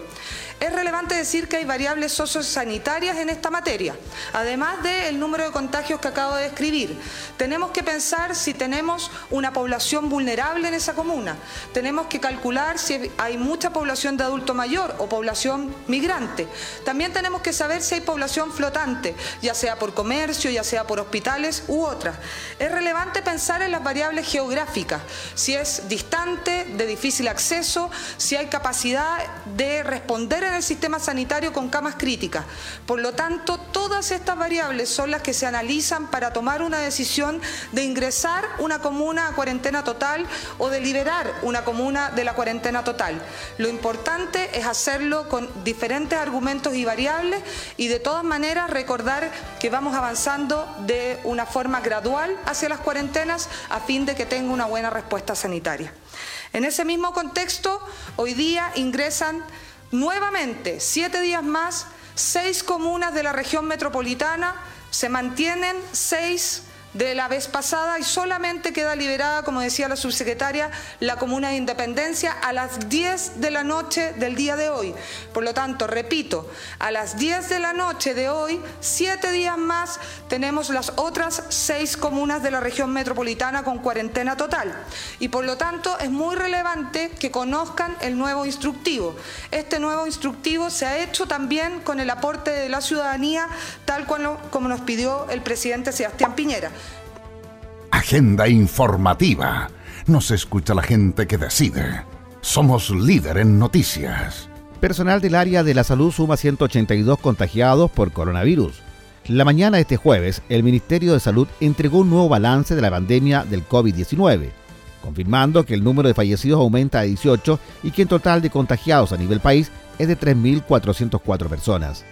S20: Es relevante decir que hay variables sociosanitarias en esta materia, además del número de contagios que acabo de describir. Tenemos que pensar si tenemos una población vulnerable en esa comuna. Tenemos que calcular si hay mucha población de adulto mayor o población migrante. También tenemos que saber si hay población flotante, ya sea por comercio, ya sea por hospitales u otras. Es relevante pensar en las variables geográficas, si es distante, de difícil acceso, si hay capacidad de responder en el sistema sanitario con camas críticas. Por lo tanto, todas estas variables son las que se analizan para tomar una decisión de ingresar una comuna a cuarentena total o de liberar una comuna de la cuarentena total. Lo importante es hacerlo con diferentes argumentos y variables y de todas maneras recordar que vamos avanzando de una forma gradual hacia las cuarentenas a fin de que tenga una buena respuesta sanitaria. En ese mismo contexto, hoy día ingresan Nuevamente, siete días más, seis comunas de la región metropolitana se mantienen seis de la vez pasada y solamente queda liberada, como decía la subsecretaria, la comuna de Independencia a las 10 de la noche del día de hoy. Por lo tanto, repito, a las 10 de la noche de hoy, siete días más, tenemos las otras seis comunas de la región metropolitana con cuarentena total. Y por lo tanto, es muy relevante que conozcan el nuevo instructivo. Este nuevo instructivo se ha hecho también con el aporte de la ciudadanía, tal como nos pidió el presidente Sebastián Piñera.
S1: Agenda informativa. Nos escucha la gente que decide. Somos líder en noticias.
S4: Personal del área de la salud suma 182 contagiados por coronavirus. La mañana de este jueves, el Ministerio de Salud entregó un nuevo balance de la pandemia del COVID-19, confirmando que el número de fallecidos aumenta a 18 y que el total de contagiados a nivel país es de 3.404 personas.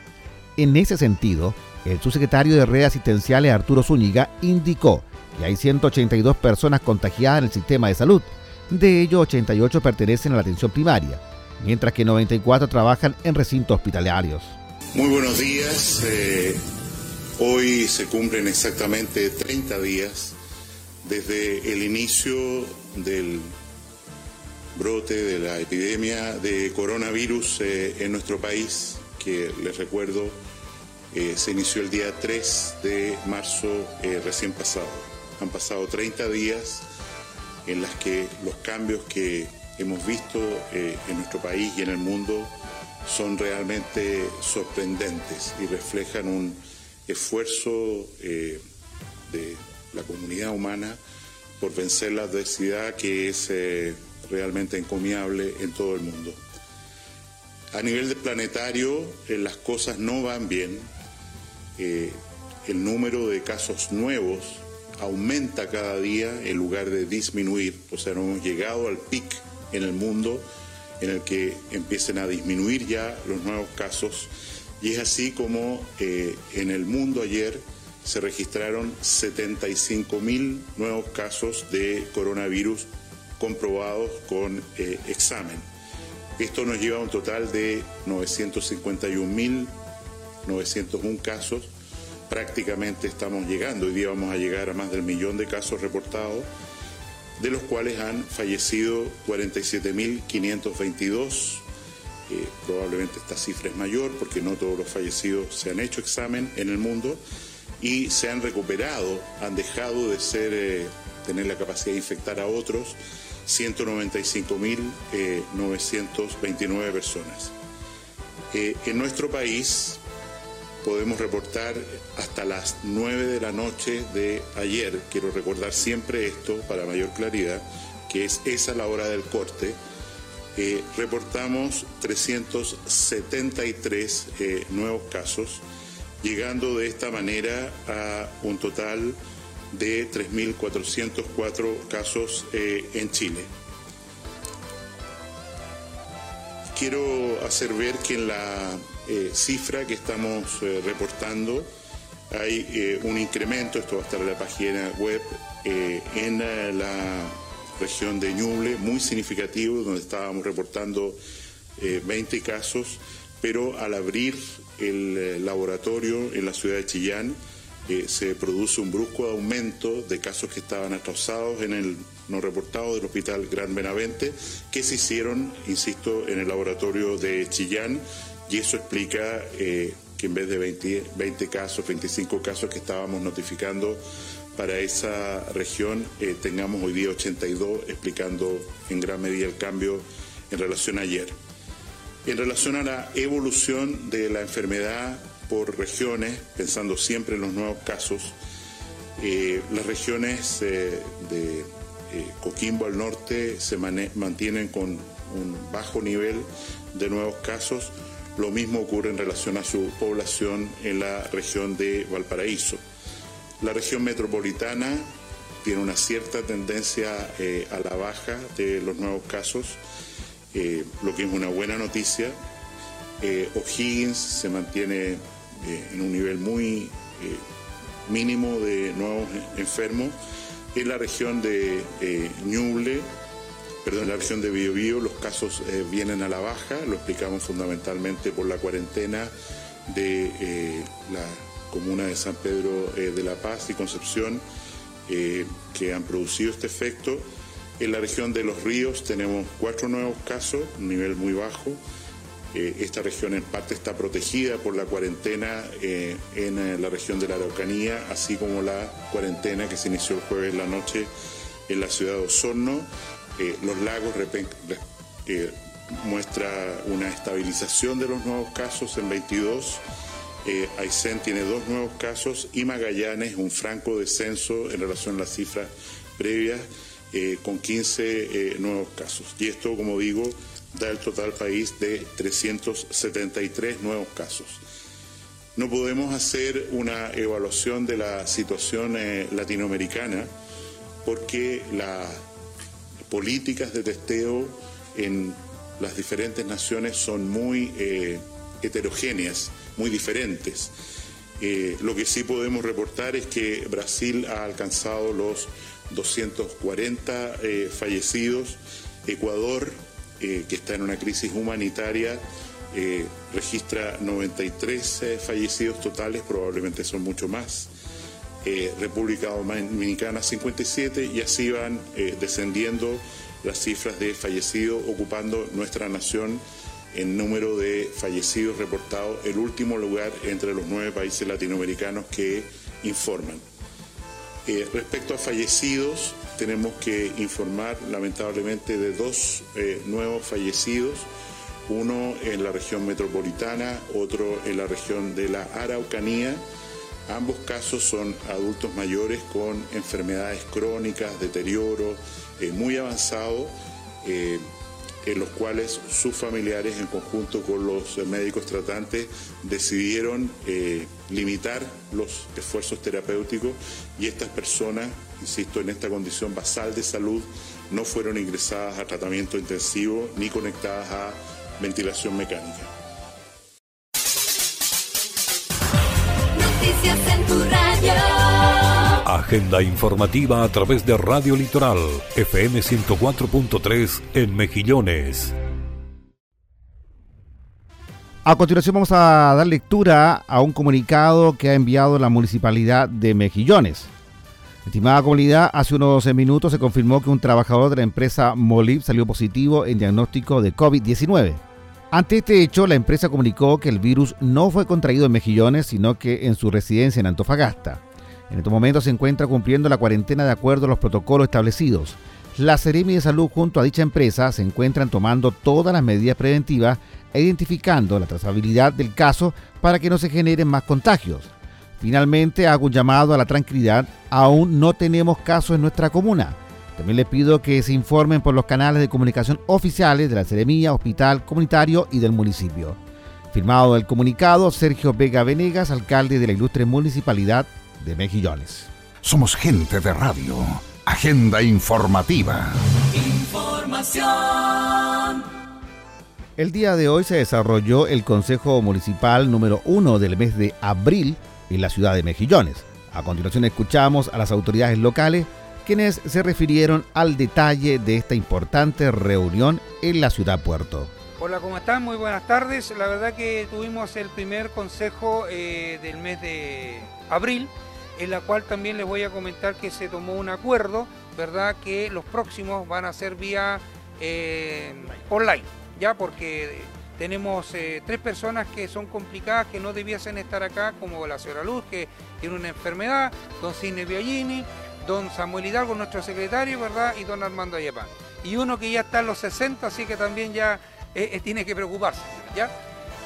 S4: En ese sentido, el subsecretario de Redes Asistenciales Arturo Zúñiga indicó que hay 182 personas contagiadas en el sistema de salud. De ellos, 88 pertenecen a la atención primaria, mientras que 94 trabajan en recintos hospitalarios.
S22: Muy buenos días. Eh, hoy se cumplen exactamente 30 días desde el inicio del brote de la epidemia de coronavirus eh, en nuestro país, que les recuerdo eh, se inició el día 3 de marzo recién pasado. Han pasado 30 días en las que los cambios que hemos visto eh, en nuestro país y en el mundo son realmente sorprendentes y reflejan un esfuerzo eh, de la comunidad humana por vencer la adversidad que es eh, realmente encomiable en todo el mundo. A nivel de planetario, las cosas no van bien. el número de casos nuevos aumenta cada día en lugar de disminuir. O sea, no hemos llegado al pic en el mundo en el que empiecen a disminuir ya los nuevos casos. Y es así como eh, en el mundo ayer se registraron 75 mil nuevos casos de coronavirus comprobados con eh, examen. Esto nos lleva a un total de 951.901 casos prácticamente estamos llegando. Hoy día vamos a llegar a más del millón de casos reportados, de los cuales han fallecido 47.522. Eh, probablemente esta cifra es mayor porque no todos los fallecidos se han hecho examen en el mundo y se han recuperado, han dejado de ser, eh, tener la capacidad de infectar a otros 195.929 eh, personas. en nuestro país, podemos reportar hasta las 9 de la noche de ayer. Quiero recordar siempre esto para mayor claridad, que es esa la hora del corte. Eh, reportamos 373 eh, nuevos casos, llegando de esta manera a un total de 3.404 casos eh, en Chile. Quiero hacer ver que en la eh, cifra que estamos eh, reportando. Hay eh, un incremento, esto va a estar en la página web, en la región de Ñuble, muy significativo, donde estábamos reportando 20 casos, pero al abrir el laboratorio en la ciudad de Chillán, se produce un brusco aumento de casos que estaban atrasados en el no reportado del Hospital Gran Benavente, que se hicieron, insisto, en el laboratorio de Chillán y eso explica eh, que en vez de 20, casos, 25 casos que estábamos notificando para esa región, eh, tengamos hoy día 82, explicando en gran medida el cambio en relación a ayer. En relación a la evolución de la enfermedad por regiones, pensando siempre en los nuevos casos, eh, las regiones de Coquimbo al norte se mantienen con un bajo nivel de nuevos casos, lo mismo ocurre en relación a su población en la región de Valparaíso. La región metropolitana tiene una cierta tendencia eh, a la baja de los nuevos casos, eh, lo que es una buena noticia. Eh, O'Higgins se mantiene en un nivel muy mínimo de nuevos enfermos. En la región de Ñuble perdón, la región de Biobío los casos eh, vienen a la baja, lo explicamos fundamentalmente por la cuarentena de eh, la comuna de San Pedro eh, de la Paz y Concepción, eh, que han producido este efecto. En la región de los ríos tenemos cuatro nuevos casos, un nivel muy bajo. Esta región en parte está protegida por la cuarentena en la región de la Araucanía, así como la cuarentena que se inició el jueves en la noche en la ciudad de Osorno. Los lagos muestra una estabilización de los nuevos casos en 22 eh, Aysén tiene dos nuevos casos y Magallanes un franco descenso en relación a las cifras previas eh, con 15 eh, nuevos casos. Y esto, como digo, da el total país de 373 nuevos casos. No podemos hacer una evaluación de la situación eh, latinoamericana porque las políticas de testeo en las diferentes naciones son muy heterogéneas muy diferentes. Eh, lo que sí podemos reportar es que Brasil ha alcanzado los 240 eh, fallecidos. Ecuador, eh, que está en una crisis humanitaria, registra 93 fallecidos totales, probablemente son mucho más. República Dominicana 57 y así van descendiendo las cifras de fallecidos, ocupando nuestra nación en número de fallecidos reportados, el último lugar entre los nueve países latinoamericanos que informan. Eh, respecto a fallecidos, tenemos que informar lamentablemente de dos eh, nuevos fallecidos, uno en la región metropolitana, otro en la región de la Araucanía. Ambos casos son adultos mayores con enfermedades crónicas, deterioro eh, muy avanzado en los cuales sus familiares en conjunto con los médicos tratantes decidieron eh, limitar los esfuerzos terapéuticos y estas personas, insisto, en esta condición basal de salud, no fueron ingresadas a tratamiento intensivo ni conectadas a ventilación mecánica.
S3: Noticias en tu radio. Agenda informativa a través de Radio Litoral, FM 104.3 en Mejillones.
S4: A continuación vamos a dar lectura a un comunicado que ha enviado la Municipalidad de Mejillones. Estimada comunidad, hace unos 12 minutos se confirmó que un trabajador de la empresa Molib salió positivo en diagnóstico de COVID-19. Ante este hecho, la empresa comunicó que el virus no fue contraído en Mejillones, sino que en su residencia en Antofagasta. En estos momentos se encuentra cumpliendo la cuarentena de acuerdo a los protocolos establecidos. La Seremi de Salud junto a dicha empresa se encuentran tomando todas las medidas preventivas e identificando la trazabilidad del caso para que no se generen más contagios. Finalmente hago un llamado a la tranquilidad, aún no tenemos casos en nuestra comuna. También les pido que se informen por los canales de comunicación oficiales de la Seremía, Hospital Comunitario y del municipio. Firmado el comunicado, Sergio Vega Venegas, alcalde de la ilustre municipalidad de Mejillones.
S1: Somos gente de radio. Agenda informativa.
S3: Información.
S4: El día de hoy se desarrolló el Consejo Municipal número uno del mes de abril en la ciudad de Mejillones. A continuación escuchamos a las autoridades locales quienes se refirieron al detalle de esta importante reunión en la ciudad puerto.
S23: Hola, ¿cómo están? Muy buenas tardes. La verdad que tuvimos el primer consejo eh, del mes de abril en la cual también les voy a comentar que se tomó un acuerdo, ¿verdad? Que los próximos van a ser vía eh, online, ¿ya? Porque tenemos eh, tres personas que son complicadas, que no debiesen estar acá, como la señora Luz, que tiene una enfermedad, don Cine Biagini, don Samuel Hidalgo, nuestro secretario, ¿verdad? Y don Armando Ayapán. Y uno que ya está en los 60, así que también ya eh, tiene que preocuparse, ¿ya?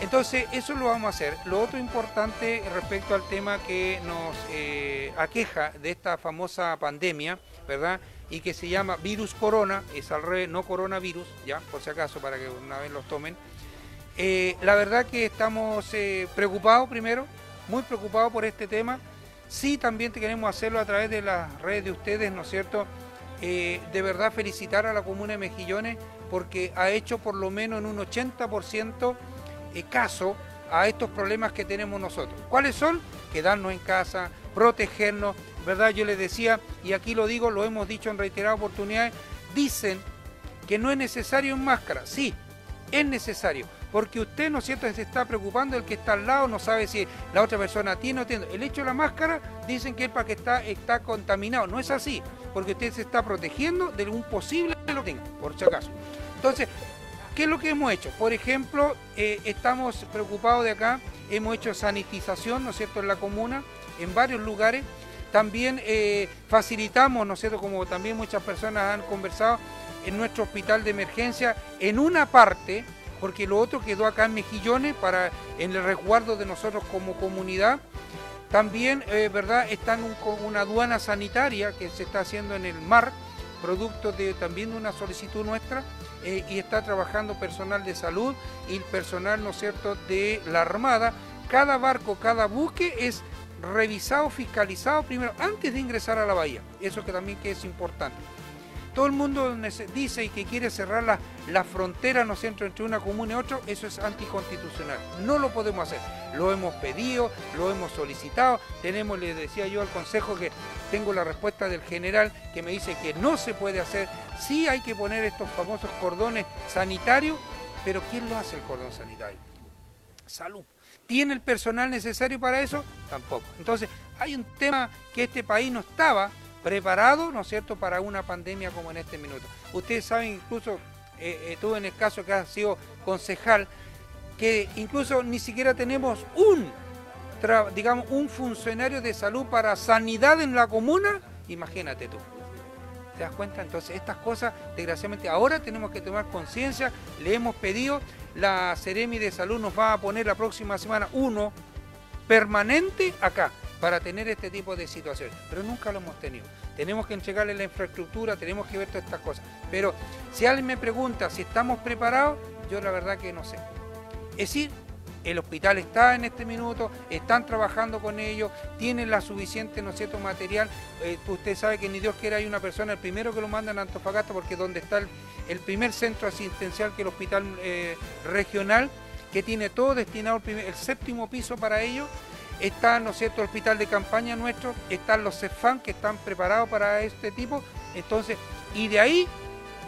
S23: Entonces, eso lo vamos a hacer. Lo otro importante respecto al tema que nos eh, aqueja de esta famosa pandemia, ¿verdad? Y que se llama virus corona, es al revés, no coronavirus, ya, por si acaso, para que una vez los tomen. Eh, la verdad que estamos eh, preocupados primero, muy preocupados por este tema. Sí, también queremos hacerlo a través de las redes de ustedes, ¿no es cierto? de verdad felicitar a la comuna de Mejillones porque ha hecho por lo menos en un 80% caso a estos problemas que tenemos nosotros. ¿Cuáles son? Quedarnos en casa, protegernos, ¿verdad? Yo les decía, y aquí lo digo, lo hemos dicho en reiteradas oportunidades, dicen que no es necesario en máscara. Sí, es necesario, porque usted, ¿no es cierto?, se está preocupando del que está al lado, no sabe si la otra persona tiene o tiene. El hecho de la máscara, dicen que para que está, está contaminado. No es así, porque usted se está protegiendo de un posible lo tenga, por si acaso. Entonces, ¿qué es lo que hemos hecho? Por ejemplo, eh, estamos preocupados de acá, hemos hecho sanitización, ¿no es cierto?, en la comuna, en varios lugares. También eh, facilitamos, ¿no es cierto?, como también muchas personas han conversado, en nuestro hospital de emergencia, en una parte, porque lo otro quedó acá en Mejillones para en el resguardo de nosotros como comunidad. También, eh, ¿verdad? Está en una aduana sanitaria que se está haciendo en el mar, producto de también de una solicitud nuestra, eh, y está trabajando personal de salud y personal, ¿no cierto?, de la Armada. Cada barco, cada buque es revisado, fiscalizado primero antes de ingresar a la bahía. Eso que también que es importante todo el mundo dice y que quiere cerrar la, la frontera ¿no entre una comuna y otra, eso es anticonstitucional. No lo podemos hacer. Lo hemos pedido, lo hemos solicitado. Tenemos, le decía yo al Consejo que tengo la respuesta del general que me dice que no se puede hacer. Sí hay que poner estos famosos cordones sanitarios, pero ¿quién lo hace el cordón sanitario? Salud. ¿Tiene el personal necesario para eso? Tampoco. Entonces, hay un tema que este país no estaba preparado, ¿no es cierto?, para una pandemia como en este minuto. Ustedes saben, incluso eh, estuve en el caso que ha sido concejal, que incluso ni siquiera tenemos un, digamos, un funcionario de salud para sanidad en la comuna, imagínate tú. ¿Te das cuenta? Entonces, estas cosas, desgraciadamente, ahora tenemos que tomar conciencia. Le hemos pedido, la Ceremi de Salud nos va a poner la próxima semana uno permanente acá para tener este tipo de situaciones, pero nunca lo hemos tenido. Tenemos que entregarle la infraestructura, tenemos que ver todas estas cosas. Pero si alguien me pregunta si estamos preparados, yo la verdad que no sé. Es decir, el hospital está en este minuto, están trabajando con ellos, tienen la suficiente, ¿no cierto?, material. Eh, usted sabe que ni Dios quiera hay una persona, el primero que lo mandan a Antofagasta, porque donde está el, primer centro asistencial, que el hospital eh, regional, que tiene todo destinado, el séptimo piso para ellos, Está, ¿no es cierto?, el hospital de campaña nuestro, están los CEFAN que están preparados para este tipo. Entonces, y de ahí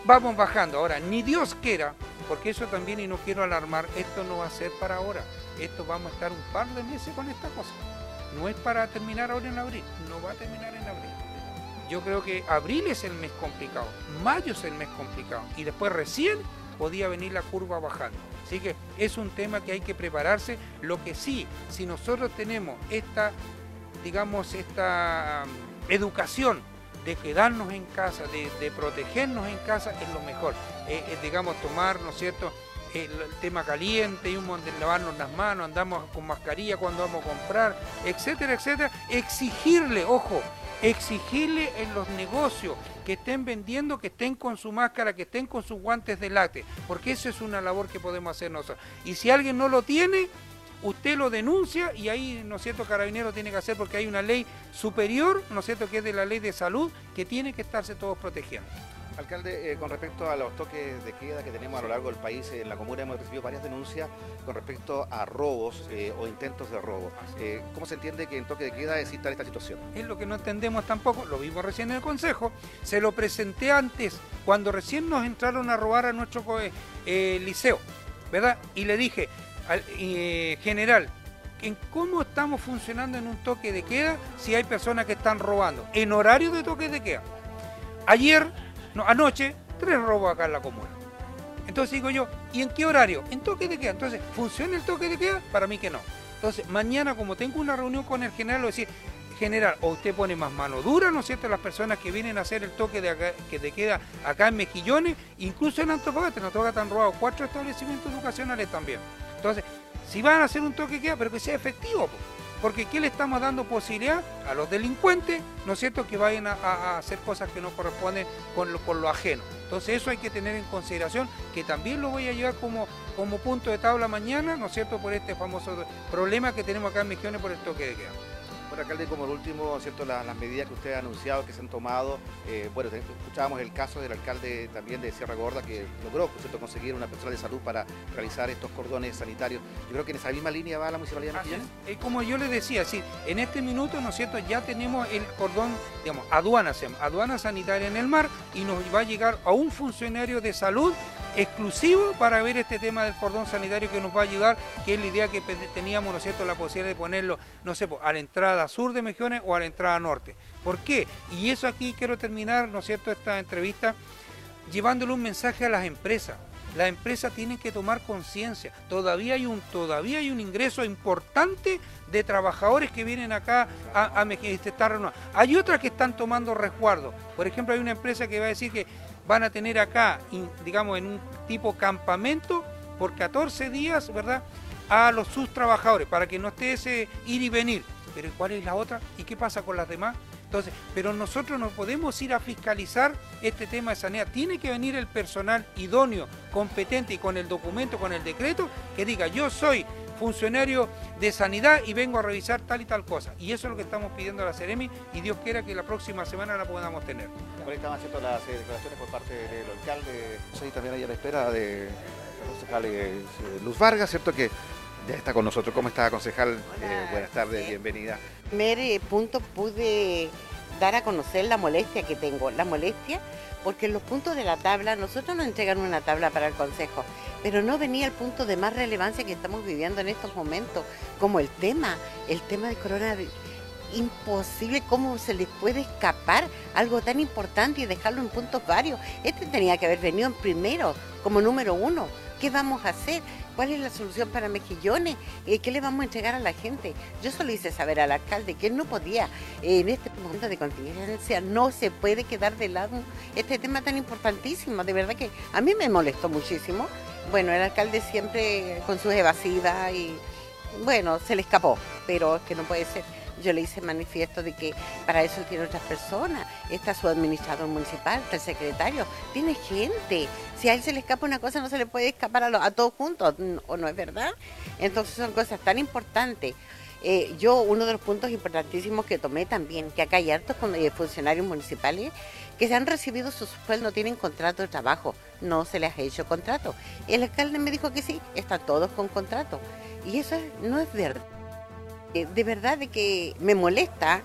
S23: vamos bajando. Ahora, ni Dios quiera, porque eso también, y no quiero alarmar, esto no va a ser para ahora. Esto vamos a estar un par de meses con esta cosa. No es para terminar ahora en abril, no va a terminar en abril. Yo creo que abril es el mes complicado, mayo es el mes complicado, y después recién podía venir la curva bajando. Así que es un tema que hay que prepararse. Lo que sí, si nosotros tenemos esta, digamos, esta um, educación de quedarnos en casa, de, protegernos en casa, es lo mejor. Eh, eh, digamos, tomar, ¿no es cierto?, el, tema caliente, y un de lavarnos las manos, andamos con mascarilla cuando vamos a comprar, etcétera, etcétera. Exigirle, ojo, exigirle en los negocios que estén vendiendo, que estén con su máscara, que estén con sus guantes de late, porque eso es una labor que podemos hacer nosotros. Y si alguien no lo tiene, usted lo denuncia y ahí, ¿no es cierto?, Carabinero tiene que hacer porque hay una ley superior, ¿no es cierto?, que es de la ley de salud, que tiene que estarse todos protegiendo.
S4: Alcalde, eh, con respecto a los toques de queda que tenemos a lo largo del país, en la comuna hemos recibido varias denuncias con respecto a robos eh, o intentos de robo. Eh, ¿Cómo se entiende que en toque de queda exista esta situación?
S23: Es lo que no entendemos tampoco, lo vimos recién en el Consejo, se lo presenté antes, cuando recién nos entraron a robar a nuestro liceo, ¿verdad? Y le dije, al general, en cómo estamos funcionando en un toque de queda si hay personas que están robando en horario de toque de queda. Ayer no, anoche, tres robos acá en la comuna. Entonces digo yo, ¿y en qué horario? En toque de queda. Entonces, ¿funciona el toque de queda? Para mí que no. Entonces, mañana, como tengo una reunión con el general, lo decir, general, o usted pone más mano dura, ¿no es cierto?, las personas que vienen a hacer el toque de, que de queda acá en Mejillones, incluso en Antofagasta, en Antofagasta han robado cuatro establecimientos educacionales también. Entonces, si van a hacer un toque de queda, pero que sea efectivo, porque ¿qué le estamos dando posibilidad a los delincuentes, ¿no es cierto?, que vayan a, hacer cosas que no corresponden con lo, lo, ajeno. Entonces eso hay que tener en consideración, que también lo voy a llevar como, como punto de tabla mañana, ¿no es cierto?, por este famoso problema que tenemos acá en Mejiones por el toque de queda.
S4: Bueno, alcalde, como el último, ¿cierto? Las, medidas que usted ha anunciado que se han tomado, eh, bueno, escuchábamos el caso del alcalde también de Sierra Gorda que logró, ¿cierto?, conseguir una persona de salud para realizar estos cordones sanitarios. Yo creo que en esa misma línea va la municipalidad de Mejillones.
S23: Es como yo le decía, sí, en este minuto, ¿no es cierto?, ya tenemos el cordón, digamos, aduana, aduana sanitaria en el mar y nos va a llegar a un funcionario de salud exclusivo para ver este tema del cordón sanitario que nos va a ayudar, que es la idea que teníamos, ¿no es cierto?, la posibilidad de ponerlo, no sé, a la entrada sur de Mejiones o a la entrada norte. ¿Por qué? Y eso aquí quiero terminar, ¿no es cierto?, esta entrevista llevándole un mensaje a las empresas. Las empresas tienen que tomar conciencia. Todavía hay un todavía hay un ingreso importante de trabajadores que vienen acá a, a estar Hay otras que están tomando resguardo. Por ejemplo, hay una empresa que va a decir que van a tener acá, digamos, en un tipo campamento por 14 días, ¿verdad? A los sus trabajadores para que no esté ese ir y venir. Pero ¿cuál es la otra? ¿Y qué pasa con las demás? Entonces, pero nosotros no podemos ir a fiscalizar este tema de sanidad. Tiene que venir el personal idóneo, competente y con el documento, con el decreto, que diga, yo soy funcionario de sanidad y vengo a revisar tal y tal cosa. Y eso es lo que estamos pidiendo a la Ceremi y Dios quiera que la próxima semana la podamos tener.
S24: Por ahí están haciendo las eh, declaraciones por parte del alcalde, y también ahí a la espera de la concejal eh, Luz Vargas, ¿cierto? Que ya está con nosotros. ¿Cómo está, concejal? Eh, buenas tardes, bienvenida.
S25: primer punto pude dar a conocer la molestia que tengo, la molestia porque los puntos de la tabla, nosotros nos entregan una tabla para el Consejo, pero no venía el punto de más relevancia que estamos viviendo en estos momentos, como el tema, el tema de coronavirus. Imposible cómo se les puede escapar algo tan importante y dejarlo en puntos varios. Este tenía que haber venido en primero, como número uno. ¿Qué vamos a hacer? ¿Cuál es la solución para Mejillones? Eh, ¿Qué le vamos a entregar a la gente? Yo solo hice saber al alcalde que él no podía, en este momento de contingencia, no se puede quedar de lado este tema tan importantísimo. De verdad que a mí me molestó muchísimo. Bueno, el alcalde siempre con sus evasivas y, bueno, se le escapó, pero es que no puede ser yo le hice manifiesto de que para eso tiene otras personas. Está su administrador municipal, está el secretario, tiene gente. Si a él se le escapa una cosa, no se le puede escapar a, todos juntos, ¿o no es verdad? Entonces son cosas tan importantes. Eh, yo, uno de los puntos importantísimos que tomé también, que acá hay hartos eh, funcionarios municipales que se han recibido sus sueldos, no tienen contrato de trabajo, no se les ha hecho contrato. El alcalde me dijo que sí, están todos con contrato. Y eso no es verdad. Eh, de verdad de que me molesta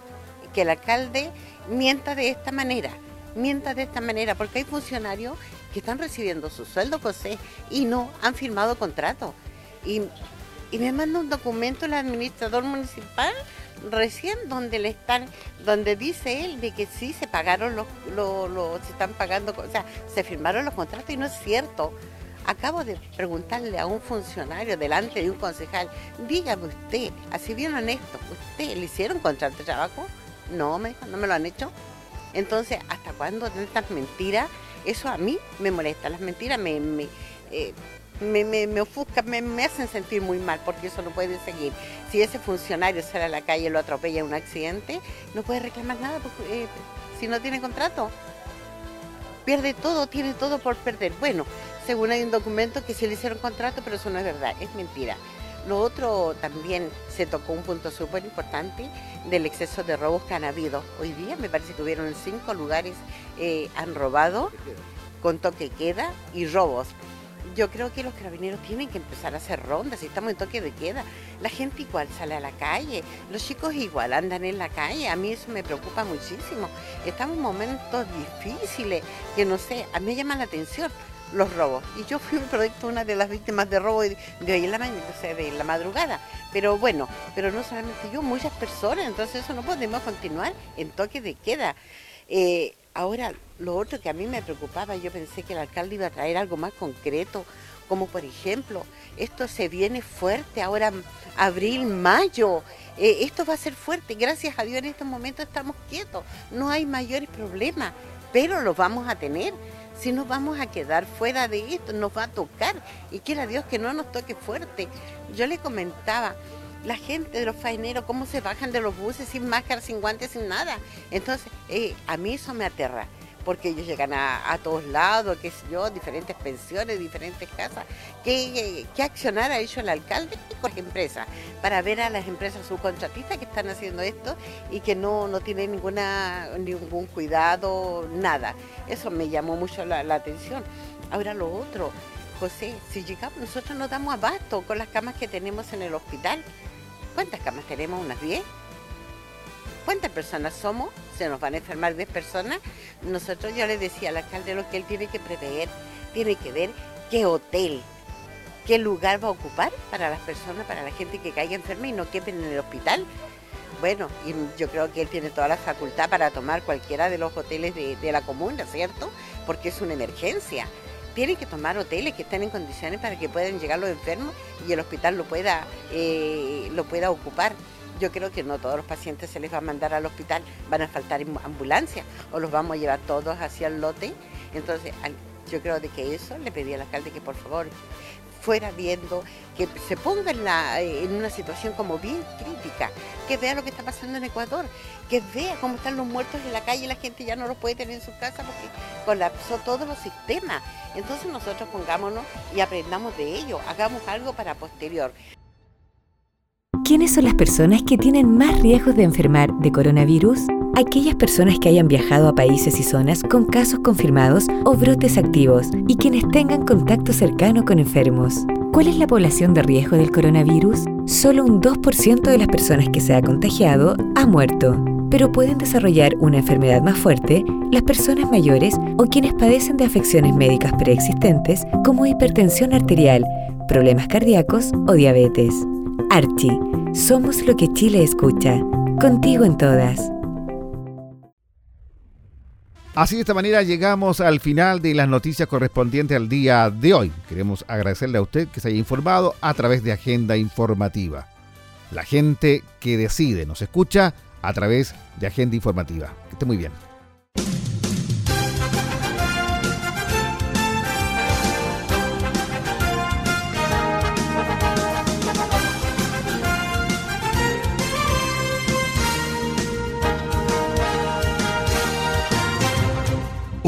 S25: que el alcalde mienta de esta manera, mienta de esta manera, porque hay funcionarios que están recibiendo su sueldo José y no han firmado contrato. Y, me manda un documento el administrador municipal recién donde le están, donde dice él de que sí se pagaron los, los, se están pagando, o sea, se firmaron los contratos y no es cierto. Acabo de preguntarle a un funcionario delante de un concejal, dígame usted, así bien honesto, ¿usted le hicieron contrato de trabajo? No, me no me lo han hecho. Entonces, ¿hasta cuándo tantas mentiras? Eso a mí me molesta. Las mentiras me, me, eh, me, ofuscan, me, hacen sentir muy mal porque eso no puede seguir. Si ese funcionario sale a la calle y lo atropella en un accidente, no puede reclamar nada porque, eh, si no tiene contrato. Pierde todo, tiene todo por perder. Bueno, según hay un documento que sí le hicieron contrato, pero eso no es verdad, es mentira. Lo otro también se tocó un punto súper importante del exceso de robos que han habido. Hoy día me parece que hubieron cinco lugares, eh, han robado con toque queda y robos. Yo creo que los carabineros tienen que empezar a hacer rondas, estamos en toque de queda. La gente igual sale a la calle, los chicos igual andan en la calle, a mí eso me preocupa muchísimo. Estamos en momentos difíciles que no sé, a mí me llama la atención los robos. Y yo fui un producto, una de las víctimas de robo de, hoy en la mañana, o sea, de la madrugada. Pero bueno, pero no solamente yo, muchas personas, entonces eso no podemos continuar en toque de queda. Eh, ahora, lo otro que a mí me preocupaba, yo pensé que el alcalde iba a traer algo más concreto, como por ejemplo, esto se viene fuerte ahora, abril, mayo, eh, esto va a ser fuerte, gracias a Dios en estos momentos estamos quietos, no hay mayores problemas, pero los vamos a tener si nos vamos a quedar fuera de esto, nos va a tocar. Y quiera Dios que no nos toque fuerte. Yo le comentaba, la gente de los faeneros, cómo se bajan de los buses sin máscara, sin guantes, sin nada. Entonces, eh, a mí eso me aterra porque ellos llegan a, todos lados, qué sé yo, diferentes pensiones, diferentes casas. ¿Qué, qué accionar ha hecho el alcalde con las empresas? Para ver a las empresas subcontratistas que están haciendo esto y que no, no tienen ninguna, ningún cuidado, nada. Eso me llamó mucho la, la atención. Ahora lo otro, José, si llegamos, nosotros no damos abasto con las camas que tenemos en el hospital. ¿Cuántas camas tenemos? ¿Unas 10? ¿Cuántas personas somos? Se nos van a enfermar 10 personas. Nosotros yo le decía al alcalde lo que él tiene que prever, tiene que ver qué hotel, qué lugar va a ocupar para las personas, para la gente que caiga enferma y no quepen en el hospital. Bueno, y yo creo que él tiene toda la facultad para tomar cualquiera de los hoteles de, la comuna, ¿cierto? Porque es una emergencia. Tienen que tomar hoteles que estén en condiciones para que puedan llegar los enfermos y el hospital lo pueda, eh, lo pueda ocupar. Yo creo que no todos los pacientes se les va a mandar al hospital, van a faltar ambulancias o los vamos a llevar todos hacia el lote. Entonces, yo creo de que eso le pedí al alcalde que por favor fuera viendo, que se ponga en, la, en una situación como bien crítica, que vea lo que está pasando en Ecuador, que vea cómo están los muertos en la calle y la gente ya no los puede tener en su casa porque colapsó todos los sistemas. Entonces nosotros pongámonos y aprendamos de ello, hagamos algo para posterior.
S5: ¿Quiénes son las personas que tienen más riesgos de enfermar de coronavirus? Aquellas personas que hayan viajado a países y zonas con casos confirmados o brotes activos y quienes tengan contacto cercano con enfermos. ¿Cuál es la población de riesgo del coronavirus? Solo un 2% de las personas que se ha contagiado ha muerto, pero pueden desarrollar una enfermedad más fuerte las personas mayores o quienes padecen de afecciones médicas preexistentes como hipertensión arterial, problemas cardíacos o diabetes. Archie, somos lo que Chile escucha. Contigo en todas.
S4: Así de esta manera llegamos al final de las noticias correspondientes al día de hoy. Queremos agradecerle a usted que se haya informado a través de Agenda Informativa. La gente que decide nos escucha a través de Agenda Informativa. Que esté muy bien.